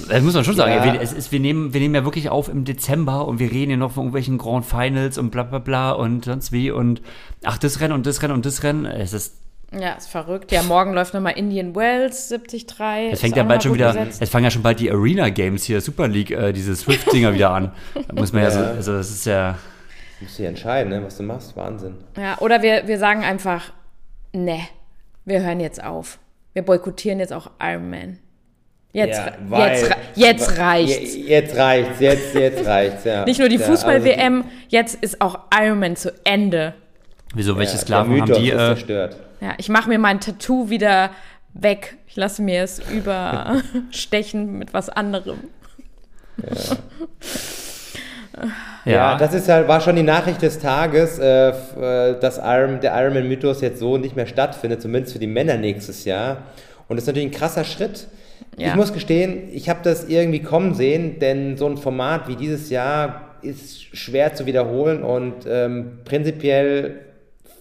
Das muss man schon sagen. Ja. Wir, es ist, wir, nehmen, wir nehmen ja wirklich auf im Dezember und wir reden ja noch von irgendwelchen Grand Finals und bla bla bla und sonst wie und ach, das Rennen und das Rennen und das Rennen. Es ist, Ja, ist verrückt. Ja, morgen läuft nochmal Indian Wells 73. es fängt ja bald schon wieder, besetzt. es fangen ja schon bald die Arena Games hier, Super League, äh, diese Swift-Dinger wieder an. Da muss man ja, so, Ja. also das ist ja, musst du ja entscheiden, ne, was du machst. Wahnsinn. Ja, oder wir, wir sagen einfach, ne, wir hören jetzt auf. Wir boykottieren jetzt auch Iron Man. Jetzt, Ja, weil- jetzt, jetzt reicht's. Je- Jetzt reicht's, jetzt, jetzt reicht's, ja. Nicht nur die Ja, Fußball-WM, jetzt ist auch Iron Man zu Ende. wieso, welche also, Sklaven haben die? Äh, zerstört. Ja, ich mache mir mein Tattoo wieder weg. Ich lasse mir es überstechen mit was anderem. Ja, das ist halt, war schon die Nachricht des Tages, äh, äh, dass Iron, der Ironman-Mythos jetzt so nicht mehr stattfindet, zumindest für die Männer nächstes Jahr. Und das ist natürlich ein krasser Schritt. Ja. Ich muss gestehen, ich habe das irgendwie kommen sehen, denn so ein Format wie dieses Jahr ist schwer zu wiederholen und ähm, prinzipiell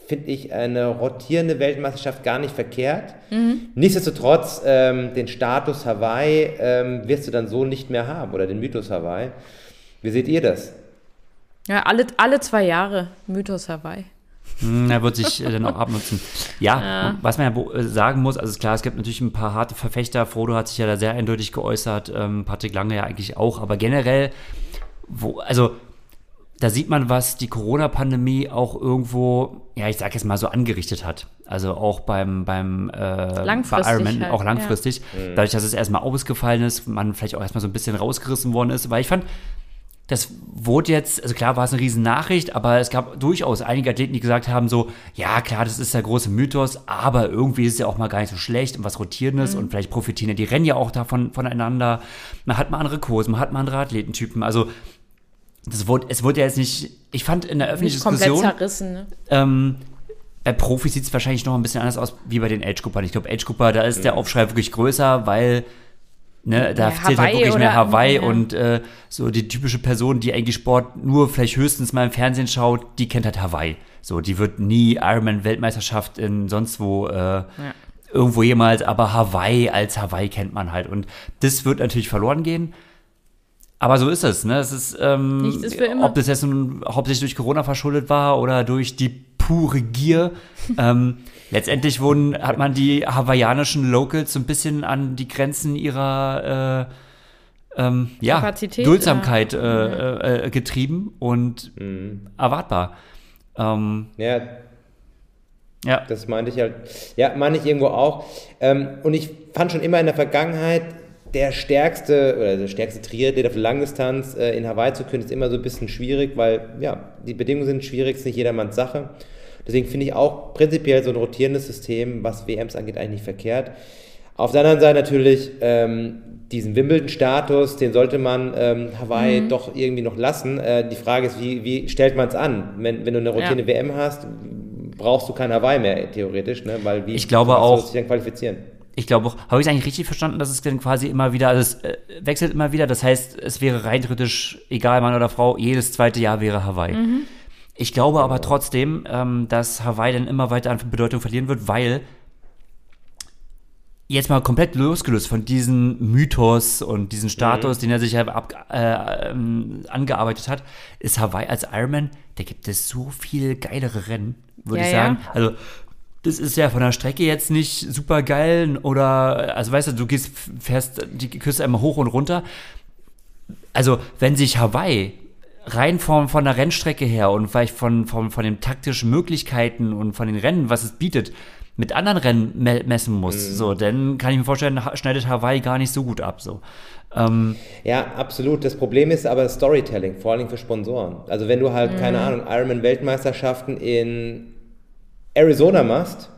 finde ich eine rotierende Weltmeisterschaft gar nicht verkehrt. Mhm. Nichtsdestotrotz, ähm, den Status Hawaii ähm, wirst du dann so nicht mehr haben oder den Mythos Hawaii. Wie seht ihr das? Ja, alle, alle zwei Jahre Mythos Hawaii. Hm, er wird sich äh, dann auch abnutzen. Ja, ja, was man ja äh, sagen muss, also ist klar, es gibt natürlich ein paar harte Verfechter. Frodo hat sich ja da sehr eindeutig geäußert, ähm, Patrick Lange ja eigentlich auch, aber generell, wo, also da sieht man, was die Corona-Pandemie auch irgendwo, ja, ich sag jetzt mal so angerichtet hat. Also auch beim, beim äh, langfristig bei Ironman, halt, auch langfristig. Ja. Dadurch, dass es erstmal ausgefallen ist, man vielleicht auch erstmal so ein bisschen rausgerissen worden ist. Weil ich fand, das wurde jetzt, also klar war es eine riesen Nachricht, aber es gab durchaus einige Athleten, die gesagt haben so, ja klar, das ist der große Mythos, aber irgendwie ist es ja auch mal gar nicht so schlecht und was Rotierendes mhm. und vielleicht profitieren ja die Rennen ja auch davon voneinander. Man hat mal andere Kurse, man hat mal andere Athletentypen, also das wurde, es wurde ja jetzt nicht, ich fand in der öffentlichen Diskussion, komplett zerrissen, ne? ähm, bei Profis sieht es wahrscheinlich noch ein bisschen anders aus wie bei den Age-Gruppern. Ich glaube, Age-Grupper, da ist mhm. der Aufschrei wirklich größer, weil Ne, da ja, zählt halt wirklich mehr Hawaii ja. und äh, so die typische Person, die eigentlich Sport nur vielleicht höchstens mal im Fernsehen schaut, die kennt halt Hawaii. So, die wird nie Ironman-Weltmeisterschaft in sonst wo äh, ja. irgendwo jemals, aber Hawaii als Hawaii kennt man halt. Und das wird natürlich verloren gehen. Aber so ist es, ne? Es ist, ähm, ist für immer. ob das jetzt nun hauptsächlich durch Corona verschuldet war oder durch die pure Gier. ähm, letztendlich wurden, hat man die hawaiianischen Locals so ein bisschen an die Grenzen ihrer äh, ähm, ja, Kapazität, Duldsamkeit äh, äh, äh, getrieben und mhm. erwartbar. Ähm, ja, ja. Das meinte ich halt. Ja, meine ich irgendwo auch. Ähm, und ich fand schon immer in der Vergangenheit, der stärkste oder der stärkste Triathlet auf Langdistanz äh, in Hawaii zu können, ist immer so ein bisschen schwierig, weil ja, die Bedingungen sind schwierig, ist nicht jedermanns Sache. Deswegen finde ich auch prinzipiell so ein rotierendes System, was WMs angeht, eigentlich nicht verkehrt. Auf der anderen Seite natürlich ähm, diesen Wimbledon-Status, den sollte man ähm, Hawaii mhm. doch irgendwie noch lassen. Äh, die Frage ist, wie, wie stellt man es an? Wenn, wenn du eine rotierende ja. WM hast, brauchst du kein Hawaii mehr theoretisch, ne? weil wie ich glaube auch, du dich dann qualifizieren? Ich glaube auch, habe ich es eigentlich richtig verstanden, dass es dann quasi immer wieder, also es äh, wechselt immer wieder, das heißt, es wäre rein theoretisch, egal Mann oder Frau, jedes zweite Jahr wäre Hawaii. Mhm. Ich glaube aber trotzdem, ähm, dass Hawaii dann immer weiter an Bedeutung verlieren wird, weil jetzt mal komplett losgelöst von diesem Mythos und diesem Status, mhm. den er sich ja ab, äh, ähm, angearbeitet hat, ist Hawaii als Ironman, da gibt es so viel geilere Rennen, würde ja, ich sagen. Ja. Also das ist ja von der Strecke jetzt nicht super geil oder, also weißt du, du gehst, fährst die Küste einmal hoch und runter. Also, wenn sich Hawaii rein von, von der Rennstrecke her und vielleicht von, von, von den taktischen Möglichkeiten und von den Rennen, was es bietet, mit anderen Rennen me messen muss. Mhm. So, dann kann ich mir vorstellen, schneidet Hawaii gar nicht so gut ab. So. Ähm, ja, absolut. Das Problem ist aber Storytelling, vor allem für Sponsoren. Also wenn du halt, mhm. keine Ahnung, Ironman-Weltmeisterschaften in Arizona machst,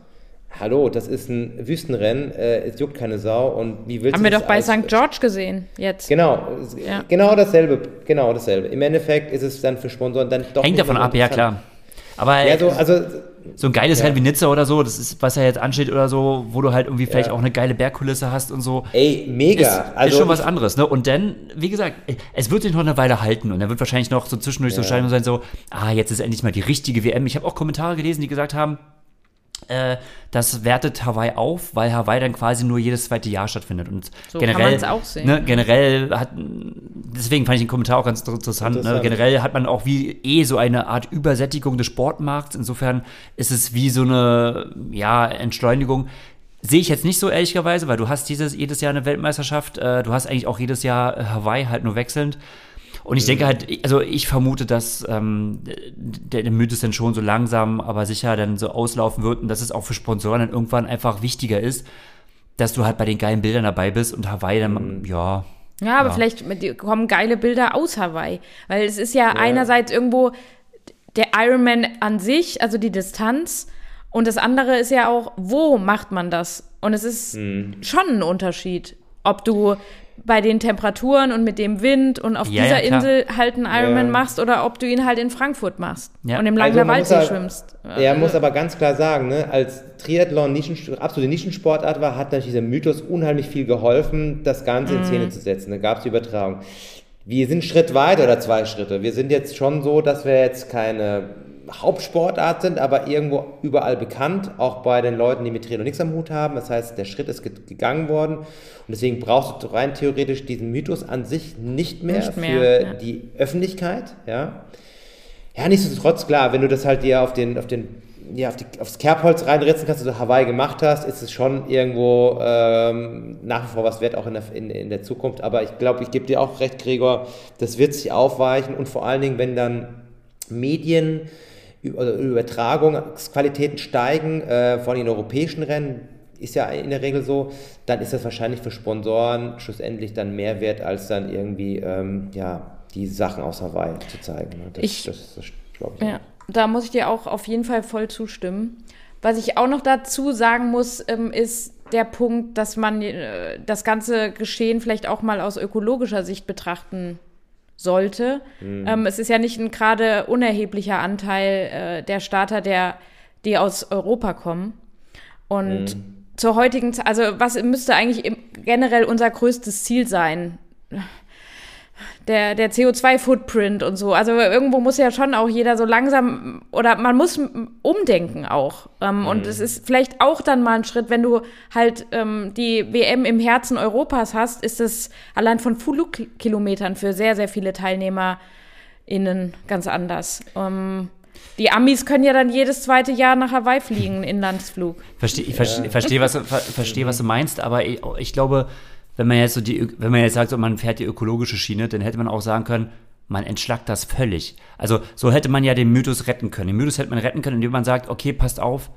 hallo, das ist ein Wüstenrennen, äh, es juckt keine Sau und wie willst Haben wir doch bei St. George gesehen jetzt. Genau, ja. genau dasselbe, genau dasselbe. Im Endeffekt ist es dann für Sponsoren dann doch Hängt davon ab, ja klar. Aber ja, so, also, so ein geiles ja. Rennen wie Nizza oder so, das ist, was ja jetzt ansteht oder so, wo du halt irgendwie vielleicht ja. auch eine geile Bergkulisse hast und so. Ey, mega. Ist, also ist schon was anderes, ne? Und dann, wie gesagt, es wird sich noch eine Weile halten und dann wird wahrscheinlich noch so zwischendurch ja. so Schein sein, so, ah, jetzt ist endlich mal die richtige WM. Ich habe auch Kommentare gelesen, die gesagt haben, äh, das wertet Hawaii auf, weil Hawaii dann quasi nur jedes zweite Jahr stattfindet. Und so generell, kann auch sehen. Ne, generell hat, deswegen fand ich den Kommentar auch ganz interessant, interessant. Ne? generell hat man auch wie eh so eine Art Übersättigung des Sportmarkts. Insofern ist es wie so eine, ja, Entschleunigung. Sehe ich jetzt nicht so ehrlicherweise, weil du hast dieses, jedes Jahr eine Weltmeisterschaft, äh, du hast eigentlich auch jedes Jahr Hawaii halt nur wechselnd. Und ich denke halt, also ich vermute, dass ähm, der, der Mythos dann schon so langsam, aber sicher dann so auslaufen wird und dass es auch für Sponsoren dann irgendwann einfach wichtiger ist, dass du halt bei den geilen Bildern dabei bist und Hawaii dann, mhm. ja. Ja, aber ja. vielleicht kommen geile Bilder aus Hawaii. Weil es ist ja, ja einerseits irgendwo der Ironman an sich, also die Distanz, und das andere ist ja auch, wo macht man das? Und es ist mhm. schon ein Unterschied, ob du bei den Temperaturen und mit dem Wind und auf ja, dieser ja, Insel halt einen Ironman ja. machst oder ob du ihn halt in Frankfurt machst und im Langler also Waldsee schwimmst. Er muss aber ganz klar sagen, ne, als Triathlon Nischen, absolute Nischensportart war, hat natürlich dieser Mythos unheimlich viel geholfen, das Ganze in Szene mhm. zu setzen. Da gab es die Übertragung. Wir sind einen Schritt weiter oder zwei Schritte. Wir sind jetzt schon so, dass wir jetzt keine Hauptsportart sind, aber irgendwo überall bekannt, auch bei den Leuten, die mit Triathlon nichts am Hut haben. Das heißt, der Schritt ist gegangen worden und deswegen brauchst du rein theoretisch diesen Mythos an sich nicht mehr, Nicht mehr, für ja. die Öffentlichkeit. Ja, ja nichtsdestotrotz, klar, wenn du das halt dir auf den, auf den ja, auf die, aufs Kerbholz reinritzen kannst, also Hawaii gemacht hast, ist es schon irgendwo ähm, nach wie vor was wert, auch in der, in, in der Zukunft. Aber ich glaube, ich gebe dir auch recht, Gregor, das wird sich aufweichen und vor allen Dingen, wenn dann Medien Übertragungsqualitäten steigen, äh, vor allem in europäischen Rennen, ist ja in der Regel so, dann ist das wahrscheinlich für Sponsoren schlussendlich dann mehr wert, als dann irgendwie ähm, ja, die Sachen aus Hawaii zu zeigen. ne? Das, Ich- das, das glaube ich. Ja, da muss ich dir auch auf jeden Fall voll zustimmen. Was ich auch noch dazu sagen muss, ähm, ist der Punkt, dass man äh, das ganze Geschehen vielleicht auch mal aus ökologischer Sicht betrachten sollte. Ähm, es ist ja nicht ein gerade unerheblicher Anteil äh, der Starter, der, die aus Europa kommen. Und zur heutigen Zeit, also was müsste eigentlich generell unser größtes Ziel sein? Der, der CO2-Footprint und so. Also irgendwo muss ja schon auch jeder so langsam oder man muss umdenken auch. Ähm, Und es ist vielleicht auch dann mal ein Schritt, wenn du halt ähm, die WM im Herzen Europas hast, ist es allein von Flugkilometern für sehr, sehr viele TeilnehmerInnen ganz anders. Ähm, die Amis können ja dann jedes zweite Jahr nach Hawaii fliegen, Inlandsflug. Verstehe, ich verstehe, verstehe, was, du- ver, verstehe, was du meinst, aber ich, ich glaube, wenn man jetzt so die, wenn man jetzt sagt, so, man fährt die ökologische Schiene, dann hätte man auch sagen können, man entschlackt das völlig. Also so hätte man ja den Mythos retten können. Den Mythos hätte man retten können, indem man sagt, okay, passt auf,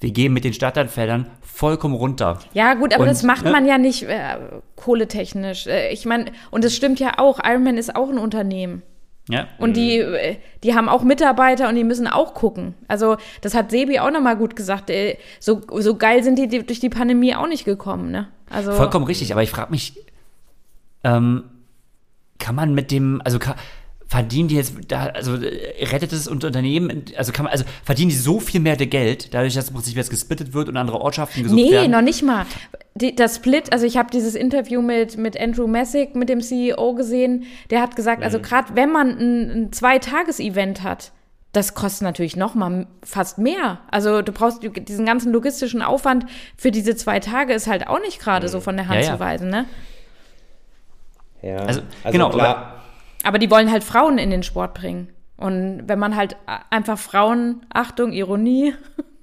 wir gehen mit den Startanfeldern vollkommen runter. Ja, gut, aber Und, das macht ne? man ja nicht äh, kohletechnisch. Äh, ich meine, und es stimmt ja auch, Ironman ist auch ein Unternehmen. Ja. Und die, äh, die haben auch Mitarbeiter und die müssen auch gucken. Also, das hat Sebi auch nochmal gut gesagt. Äh, so, so geil sind die, die durch die Pandemie auch nicht gekommen, ne? Also, Vollkommen richtig, aber ich frage mich, ähm, kann man mit dem, also kann, verdienen die jetzt, da, also äh, rettet das Unternehmen, also kann man, also verdienen die so viel mehr Geld, dadurch, dass im Prinzip jetzt gesplittet wird und andere Ortschaften gesucht Nee, werden? noch nicht mal. Die, das Split, also ich habe dieses Interview mit, mit Andrew Messick, mit dem CEO gesehen, der hat gesagt, Mhm. also gerade wenn man ein, ein Zweitages-Event hat, das kostet natürlich noch mal fast mehr. Also du brauchst diesen ganzen logistischen Aufwand für diese zwei Tage ist halt auch nicht gerade so von der Hand Mhm. Ja, ja. zu weisen, ne? Ja. Also, genau, klar. Aber die wollen halt Frauen in den Sport bringen. Und wenn man halt einfach Frauen, Achtung, Ironie,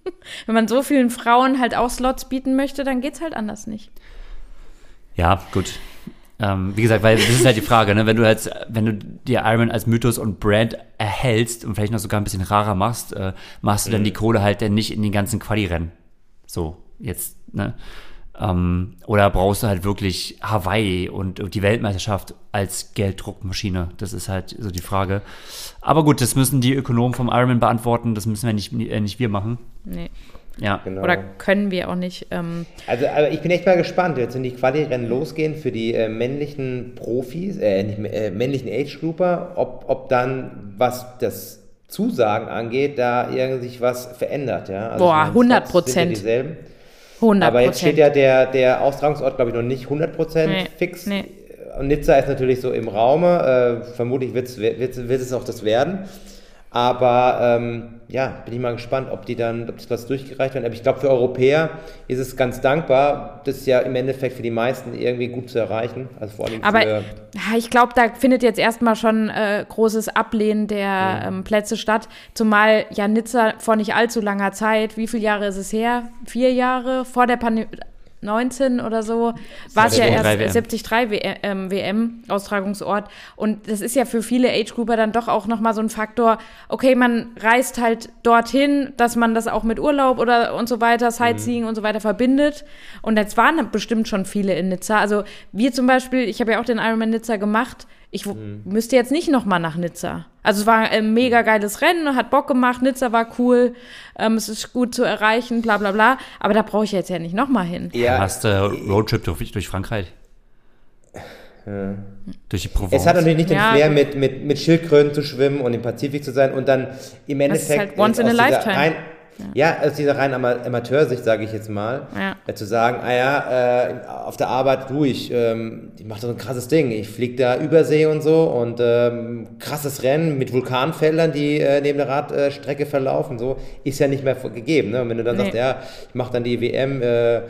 wenn man so vielen Frauen halt auch Slots bieten möchte, dann geht's halt anders nicht. Ja, gut. Ähm, wie gesagt, weil das ist halt die Frage, ne? wenn du jetzt, wenn du dir Iron als Mythos und Brand erhältst und vielleicht noch sogar ein bisschen rarer machst, äh, machst du dann die Kohle halt dann nicht in den ganzen Quali-Rennen. So, jetzt, ne? Ähm, oder brauchst du halt wirklich Hawaii und, und die Weltmeisterschaft als Gelddruckmaschine? Das ist halt so die Frage. Aber gut, das müssen die Ökonomen vom Ironman beantworten, das müssen wir nicht, äh, nicht wir machen. Nee. Ja. Genau. Oder können wir auch nicht. Ähm, Also, aber ich bin echt mal gespannt, jetzt wenn die Quali-Rennen losgehen für die äh, männlichen Profis, äh, nicht, äh, männlichen Age-Grouper, ob, ob dann, was das Zusagen angeht, da irgendwie sich was verändert, ja? Also Boah, ich meine, 100 Slots sind ja Prozent. dieselben. 100 Aber jetzt steht ja der, der Austragungsort, glaube ich, noch nicht 100% Nee, fix. nee. Und Nizza ist natürlich so im Raume. Äh, vermutlich wird's, wird, wird es auch das werden. Aber ähm, ja, bin ich mal gespannt, ob die dann, ob das was durchgereicht werden. Aber ich glaube, für Europäer ist es ganz dankbar. Das ist ja im Endeffekt für die meisten irgendwie gut zu erreichen. Also vor allem Aber für, ja, ich glaube, da findet jetzt erstmal schon äh, großes Ablehnen der ähm, Plätze statt. Zumal ja Nizza vor nicht allzu langer Zeit, wie viele Jahre ist es her? Vier Jahre vor der Pandemie. 19 oder so, war es ja 73 erst WM. 73 WM, WM Austragungsort. Und das ist ja für viele Age Grouper dann doch auch noch mal so ein Faktor, okay, man reist halt dorthin, dass man das auch mit Urlaub oder und so weiter, Sightseeing und so weiter verbindet. Und jetzt waren bestimmt schon viele in Nizza, also wir zum Beispiel, ich habe ja auch den Ironman Nizza gemacht, ich w- müsste jetzt nicht noch mal nach Nizza. Also es war ein mega geiles Rennen, hat Bock gemacht, Nizza war cool, ähm, es ist gut zu erreichen, bla bla bla, aber da brauche ich jetzt ja nicht noch mal hin. ja, Hast äh, Roadtrip durch, durch Frankreich. Durch die Provence. es hat natürlich nicht den Ja, Flair, mit, mit, mit Schildkröten zu schwimmen und im Pazifik zu sein und dann im ist Endeffekt halt once in a lifetime. Ja, aus dieser reinen Ama Amateursicht, sage ich jetzt mal, Ja. äh, zu sagen, ah ja, äh, auf der Arbeit, ich, ähm, ich mache so ein krasses Ding, ich fliege da Übersee und so und ähm, krasses Rennen mit Vulkanfeldern, die äh, neben der Radstrecke verlaufen, so, ist ja nicht mehr gegeben. Ne? Und wenn du dann Nee. sagst, ja, ich mache dann die WM äh,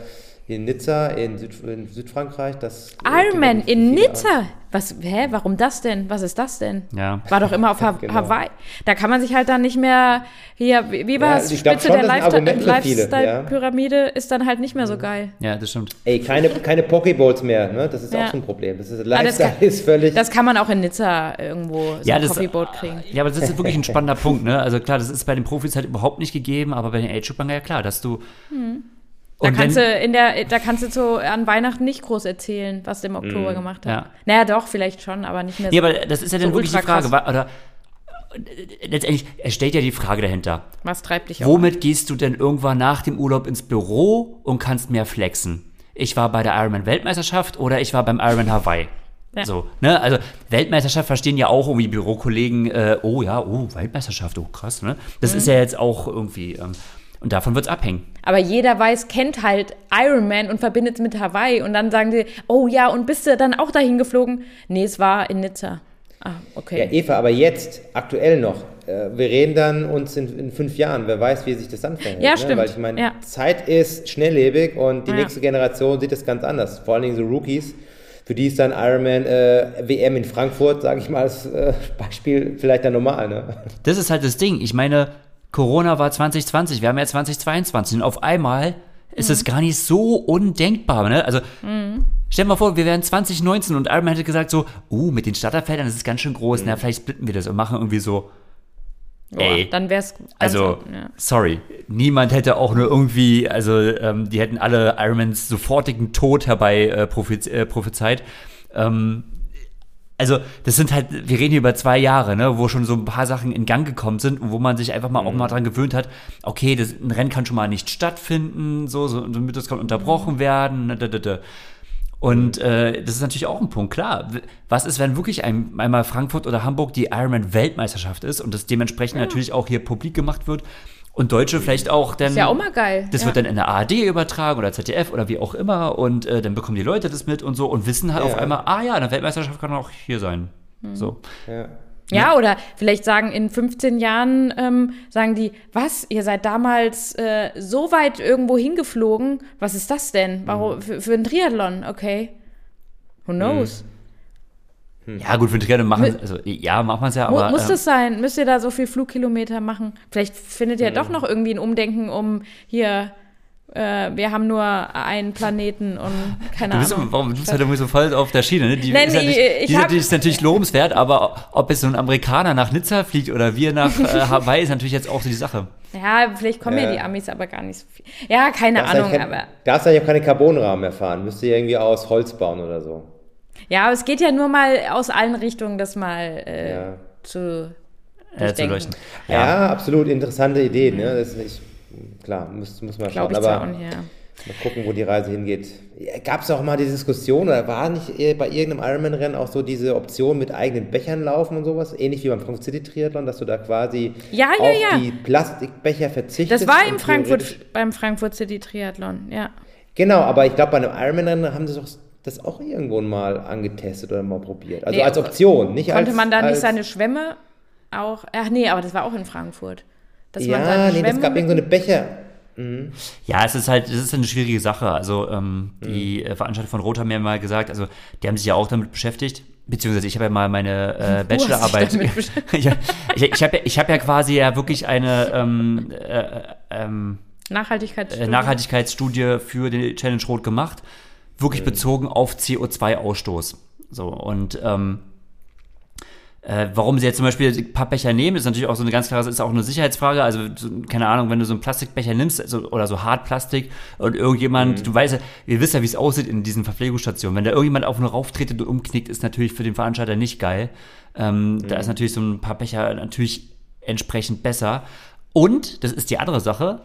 in Nizza, in, Süd in Südfrankreich, das... Ironman in Nizza. Was, hä, warum das denn? Was ist das denn? Ja. War doch immer auf ha Genau. Hawaii. Da kann man sich halt dann nicht mehr hier, wie, wie war Ja, es? Spitze schon, der das Lifestyle-Pyramide ist dann halt nicht mehr so geil. Ja, das stimmt. Ey, keine, keine Pokeballs mehr, ne? Das ist Ja. auch so ein Problem. Das ist, Ah, das Lifestyle kann- ist völlig... Das kann man auch in Nizza irgendwo so Ja, ein das, Coffeeboat kriegen. ja, aber das ist wirklich ein spannender Punkt. Ne? Also klar, das ist bei den Profis halt überhaupt nicht gegeben, aber bei den Age-Groupern ja klar, dass du. Da Und kannst, wenn- du in der, da kannst du so an Weihnachten nicht groß erzählen, was du im Oktober gemacht hast. ja. Naja, doch, vielleicht schon, aber nicht mehr so. Ja, aber das ist ja dann so wirklich die Frage. krass. Oder, letztendlich, es stellt ja die Frage dahinter. was treibt dich auf? Womit gehst du denn irgendwann nach dem Urlaub ins Büro und kannst mehr flexen? Ich war bei der Ironman-Weltmeisterschaft oder ich war beim Ironman Hawaii. Ja. So, ne? Also Weltmeisterschaft verstehen ja auch irgendwie Bürokollegen, äh, oh ja, oh, Weltmeisterschaft, oh krass, ne? Das Mhm. ist ja jetzt auch irgendwie, ähm, und davon wird's abhängen. Aber jeder weiß, kennt halt Iron Man und verbindet es mit Hawaii. Und dann sagen die, oh ja, und bist du dann auch dahin geflogen? Nee, es war in Nizza. Ah, Ja, okay. Eva, aber jetzt, aktuell noch, äh, wir reden dann uns in, in fünf Jahren, wer weiß, wie sich das verhält. Ja, ne? stimmt. Weil ich meine, Ja. Zeit ist schnelllebig und die Ja. nächste Generation sieht das ganz anders. Vor allen Dingen so Rookies, für die ist dann Ironman äh, WM in Frankfurt, sage ich mal, als äh, Beispiel vielleicht dann normal. Ne? Das ist halt das Ding. Ich meine, Corona war 2020, wir haben ja 2022 und auf einmal ist es gar nicht so undenkbar. Ne? Also stell dir mal vor, wir wären 2019 und Ironman hätte gesagt so, uh, mit den Starterfeldern, das ist ganz schön groß, na, vielleicht splitten wir das und machen irgendwie so, ey, Dann wär's. also, ja. sorry, niemand hätte auch nur irgendwie, also ähm, die hätten alle Ironmans sofortigen Tod herbei äh, äh, prophezeit. Ähm, also, das sind halt, wir reden hier über zwei Jahre, ne, wo schon so ein paar Sachen in Gang gekommen sind und wo man sich einfach mal auch mal dran gewöhnt hat, okay, das, ein Rennen kann schon mal nicht stattfinden, so, so, damit das kann unterbrochen werden, ne, da, da, da. Und äh, das ist natürlich auch ein Punkt, klar. Was ist, wenn wirklich ein, einmal Frankfurt oder Hamburg die Ironman-Weltmeisterschaft ist und das dementsprechend natürlich auch hier publik gemacht wird und Deutsche vielleicht auch dann. Ist ja auch mal geil. Das ja. wird dann in der ARD übertragen oder ZDF oder wie auch immer und äh, dann bekommen die Leute das mit und so und wissen halt Ja. auf einmal, ah ja, eine Weltmeisterschaft kann auch hier sein. So. Ja. Ja, oder vielleicht sagen in 15 Jahren, ähm, sagen die, was, ihr seid damals äh, so weit irgendwo hingeflogen, was ist das denn? Mhm. Warum, für, für ein Triathlon, okay. Who knows? Ja, gut, für den Triathlon machen, also ja, macht man es ja, aber. Muss ähm, das sein? Müsst ihr da so viel Flugkilometer machen? Vielleicht findet ihr doch noch irgendwie ein Umdenken um hier, äh, wir haben nur einen Planeten und keine Du bist, Ahnung. warum du bist halt irgendwie so voll auf der Schiene, ne? Die, Nein, ist, natürlich, ich- ich die, hab- ist natürlich lobenswert, aber ob jetzt so ein Amerikaner nach Nizza fliegt oder wir nach äh, Hawaii, ist natürlich jetzt auch so die Sache. Ja, vielleicht kommen ja. Ja. die Amis aber gar nicht so viel. Ja, keine Darfst Ahnung, kein- aber. Darfst eigentlich auch keine Carbonrahmen mehr fahren. Müsst ihr irgendwie aus Holz bauen oder so. Ja, aber es geht ja nur mal aus allen Richtungen, das mal äh, Ja. zu Äh, zu leuchten. Ja, absolut interessante Idee. Ne? Das ist nicht, klar, muss, muss man schauen. Ich zwar Aber nicht, ja. mal gucken, wo die Reise hingeht. Gab es auch mal die Diskussion, oder war nicht eh bei irgendeinem Ironman-Rennen auch so diese Option mit eigenen Bechern laufen und sowas? Ähnlich wie beim Frankfurt City Triathlon, dass du da quasi Ja, ja, auf ja. die Plastikbecher verzichtest. Das war im Frankfurt, beim Frankfurt City Triathlon, ja. Genau, aber ich glaube, bei einem Ironman-Rennen haben sie doch das auch irgendwo mal angetestet oder mal probiert. Also Nee, als Option, nicht als Konnte man da nicht seine Schwämme auch. Ach nee, aber das war auch in Frankfurt. Dass man Ja, seine nee, das Schwämme gab irgend so eine Becher. Ja, es ist halt, es ist eine schwierige Sache. Also ähm, Mhm. die äh, Veranstalter von Rot haben mir mal gesagt, also die haben sich ja auch damit beschäftigt, beziehungsweise ich habe ja mal meine äh, Bachelorarbeit. ich ich, ich habe ja, ich hab ja quasi ja wirklich eine ähm, äh, ähm, Nachhaltigkeit. äh, Nachhaltigkeitsstudie für die Challenge Rot gemacht, wirklich bezogen auf CO2-Ausstoß. So und ähm, äh, warum sie jetzt zum Beispiel die Pappbecher nehmen, ist natürlich auch so eine ganz klare, ist auch eine Sicherheitsfrage. Also, so, keine Ahnung, wenn du so einen Plastikbecher nimmst also, oder so Hartplastik und irgendjemand, du weißt ja, ihr wisst ja, wie es aussieht in diesen Verpflegungsstationen. Wenn da irgendjemand auf eine rauftretet und umknickt, ist natürlich für den Veranstalter nicht geil. Ähm, Da ist natürlich so ein paar Becher natürlich entsprechend besser. Und, das ist die andere Sache,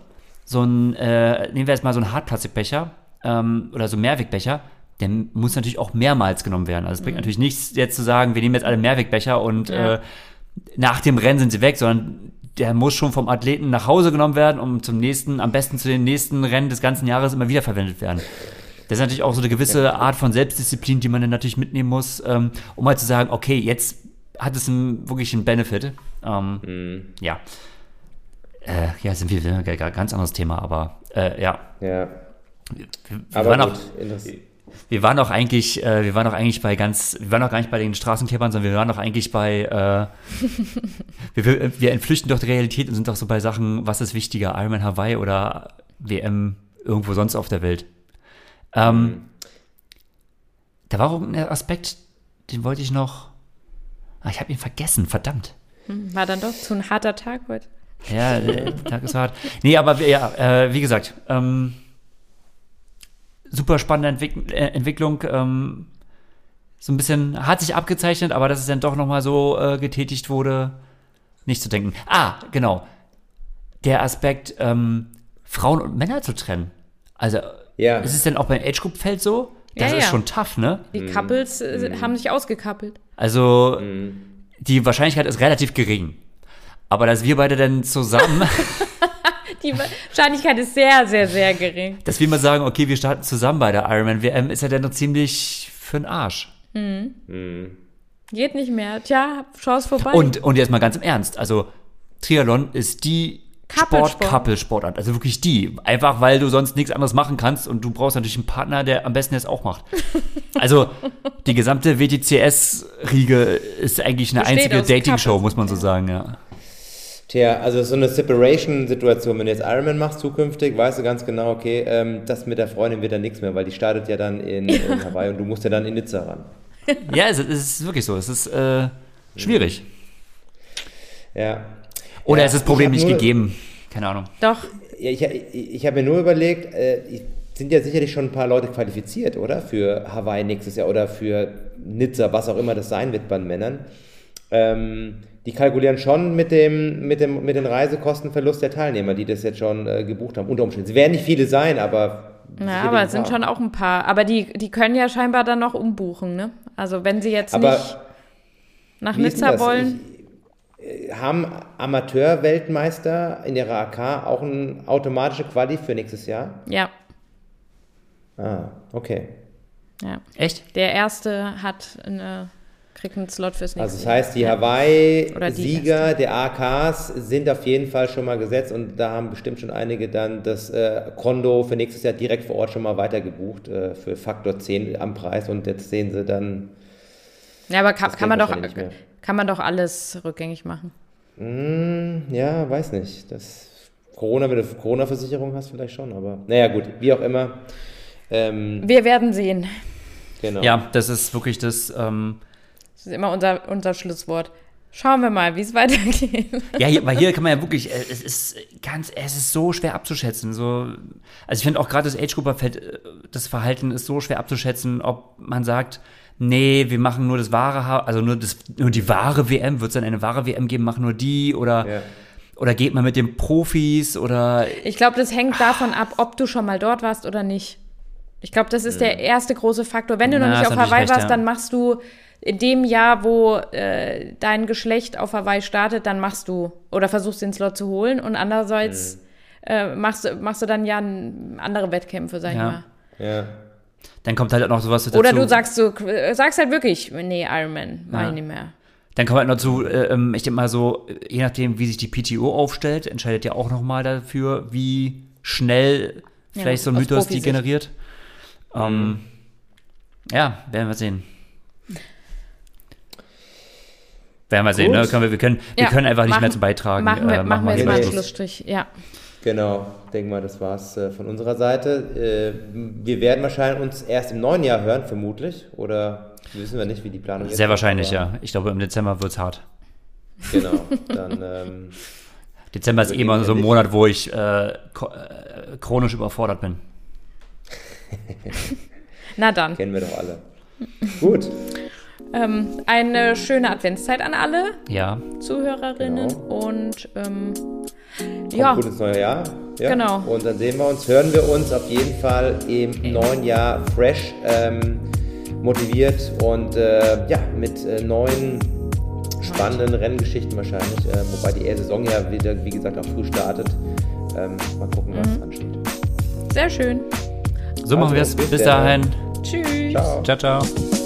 so ein, äh, nehmen wir jetzt mal so einen Hartplastikbecher ähm, oder so Mehrwegbecher, der muss natürlich auch mehrmals genommen werden. Also es bringt natürlich nichts, jetzt zu sagen, wir nehmen jetzt alle Mehrwegbecher und Ja. äh, nach dem Rennen sind sie weg, sondern der muss schon vom Athleten nach Hause genommen werden, um zum nächsten, am besten zu den nächsten Rennen des ganzen Jahres immer wieder verwendet werden. Das ist natürlich auch so eine gewisse Art von Selbstdisziplin, die man dann natürlich mitnehmen muss, ähm, um halt zu sagen, okay, jetzt hat es einen, wirklich einen Benefit. Ähm, Mhm. Ja. Äh, ja, sind wir ein ganz anderes Thema, aber äh, ja. Ja. Wir, wir Aber waren gut, auch, wir waren auch eigentlich, äh, wir waren auch eigentlich bei ganz, wir waren auch gar nicht bei den Straßenkämpfern, sondern wir waren auch eigentlich bei, äh, wir, wir, entflüchten doch die Realität und sind doch so bei Sachen, was ist wichtiger, Ironman Hawaii oder WM irgendwo sonst auf der Welt. Ähm, Da war auch ein Aspekt, den wollte ich noch, ah, ich habe ihn vergessen, verdammt. War dann doch so ein harter Tag heute. Ja, der Tag ist hart. Nee, aber ja, äh, wie gesagt, ähm, super spannende Entwick äh, Entwicklung. Ähm, so ein bisschen hat sich abgezeichnet, aber dass es dann doch nochmal so äh, getätigt wurde, nicht zu denken. Ah, genau. Der Aspekt, ähm, Frauen und Männer zu trennen. Also, Ja. ist es denn auch beim Age-Group-Feld so? Das Ja, ist ja. schon tough, ne? Die Couples äh, haben sich ausgekappelt. Also, die Wahrscheinlichkeit ist relativ gering. Aber dass wir beide dann zusammen Die Wahrscheinlichkeit ist sehr, sehr, sehr gering. dass wir mal sagen, okay, wir starten zusammen bei der Ironman WM, ist ja dann noch ziemlich für den Arsch. Geht nicht mehr. Tja, Chance vorbei. Und, und jetzt mal ganz im Ernst, also Triathlon ist die Couplesport. Sport-Couple-Sportart, also wirklich die. Einfach, weil du sonst nichts anderes machen kannst und du brauchst natürlich einen Partner, der am besten das auch macht. Also die gesamte WTCS-Riege ist eigentlich eine Besteht einzige Dating-Show, muss man so sagen, ja. Tja, also so eine Separation-Situation, wenn du jetzt Ironman machst zukünftig, weißt du ganz genau, okay, ähm, das mit der Freundin wird dann nichts mehr, weil die startet ja dann in, in Hawaii und du musst ja dann in Nizza ran. Ja, es, ist wirklich so, es ist äh, schwierig. Ja. Oder ja, ist das Problem ich nicht nur- gegeben? Keine Ahnung. Doch, Ja, ich ich, ich habe mir nur überlegt, äh, ich- sind ja sicherlich schon ein paar Leute qualifiziert, oder? Für Hawaii nächstes Jahr oder für Nizza, was auch immer das sein wird bei den Männern. Ähm, die kalkulieren schon mit dem, mit dem mit den Reisekostenverlust der Teilnehmer, die das jetzt schon äh, gebucht haben, unter Umständen. Es werden nicht viele sein, aber. ja, aber es sind schon auch ein paar. Aber die, die können ja scheinbar dann noch umbuchen, ne? Also wenn sie jetzt Aber nicht nach Nizza wollen. Ich, äh, haben Amateur-Weltmeister in ihrer AK auch eine automatische Quali für nächstes Jahr? Ja, Ah, okay. ja. Echt? Der erste hat eine, kriegt einen Slot fürs nächste Also das heißt, die Hawaii-Sieger der AKs sind auf jeden Fall schon mal gesetzt und da haben bestimmt schon einige dann das äh, Kondo für nächstes Jahr direkt vor Ort schon mal weitergebucht äh, für Faktor 10 am Preis und jetzt sehen sie dann, Ja, aber kann, kann, man doch, kann man doch alles rückgängig machen. hm, ja, weiß nicht, das Corona, wenn du Corona-Versicherung hast, vielleicht schon, aber naja gut, wie auch immer. Ähm, Wir werden sehen. genau. Ja, das ist wirklich das. Ähm, Das ist immer unser, unser Schlusswort. Schauen wir mal, wie es weitergeht. ja, hier, weil hier kann man ja wirklich, äh, es ist ganz, es ist so schwer abzuschätzen. So, also ich finde auch gerade das age grouper feld äh, das Verhalten ist so schwer abzuschätzen, ob man sagt, nee, wir machen nur das wahre, also nur das, nur die wahre WM, wird es dann eine wahre WM geben, machen nur die oder, Ja. oder geht man mit den Profis oder Ich glaube, das hängt davon ab, ob du schon mal dort warst oder nicht. Ich glaube, das ist der erste große Faktor. Wenn du Na, noch nicht auf Hawaii recht, warst, ja. dann machst du in dem Jahr, wo äh, dein Geschlecht auf Hawaii startet, dann machst du oder versuchst den Slot zu holen und andererseits äh, machst, du- machst du dann ja andere Wettkämpfe, sag ich Ja. mal. Ja. dann kommt halt auch noch sowas dazu. Oder du sagst so, äh, sagst halt wirklich, nee, Ironman, mach Ja. ich nicht mehr. Dann kommt halt noch zu, äh, ähm, ich denke mal so, je nachdem, wie sich die PTO aufstellt, entscheidet ja auch nochmal dafür, wie schnell Ja, vielleicht so ein Mythos die generiert. Ähm, Ja, werden wir sehen. Werden wir sehen, ne? Können wir, wir, können, wir Ja, können einfach nicht machen- mehr zu beitragen. Machen wir, Äh, machen wir jetzt mal einen. Schlussstrich. Ja. Genau, denke mal, das war's äh, von unserer Seite. Äh, wir werden wahrscheinlich uns erst im neuen Jahr hören, vermutlich. Oder wissen wir nicht, wie die Planung ist. Sehr wahrscheinlich, aber- ja. Ich glaube, im Dezember wird es hart. Genau, dann ähm, Dezember ist eh immer so ein. Monat, wo ich äh, äh, chronisch überfordert bin. Na dann. kennen wir doch alle. Gut, Ähm, eine schöne Adventszeit an alle Ja, Zuhörerinnen Genau. und ähm, ja, gut ins neue Jahr. Ja? Genau. Und dann sehen wir uns, hören wir uns auf jeden Fall im neuen Jahr fresh, ähm, motiviert und äh, ja, mit äh, neuen spannenden Renngeschichten wahrscheinlich. Äh, wobei die E-Saison ja wieder, wie gesagt, auch früh startet. Ähm, mal gucken, was mhm. ansteht. Sehr schön. So machen also, wir es. Bis dahin. Tschüss. Ciao, ciao. ciao.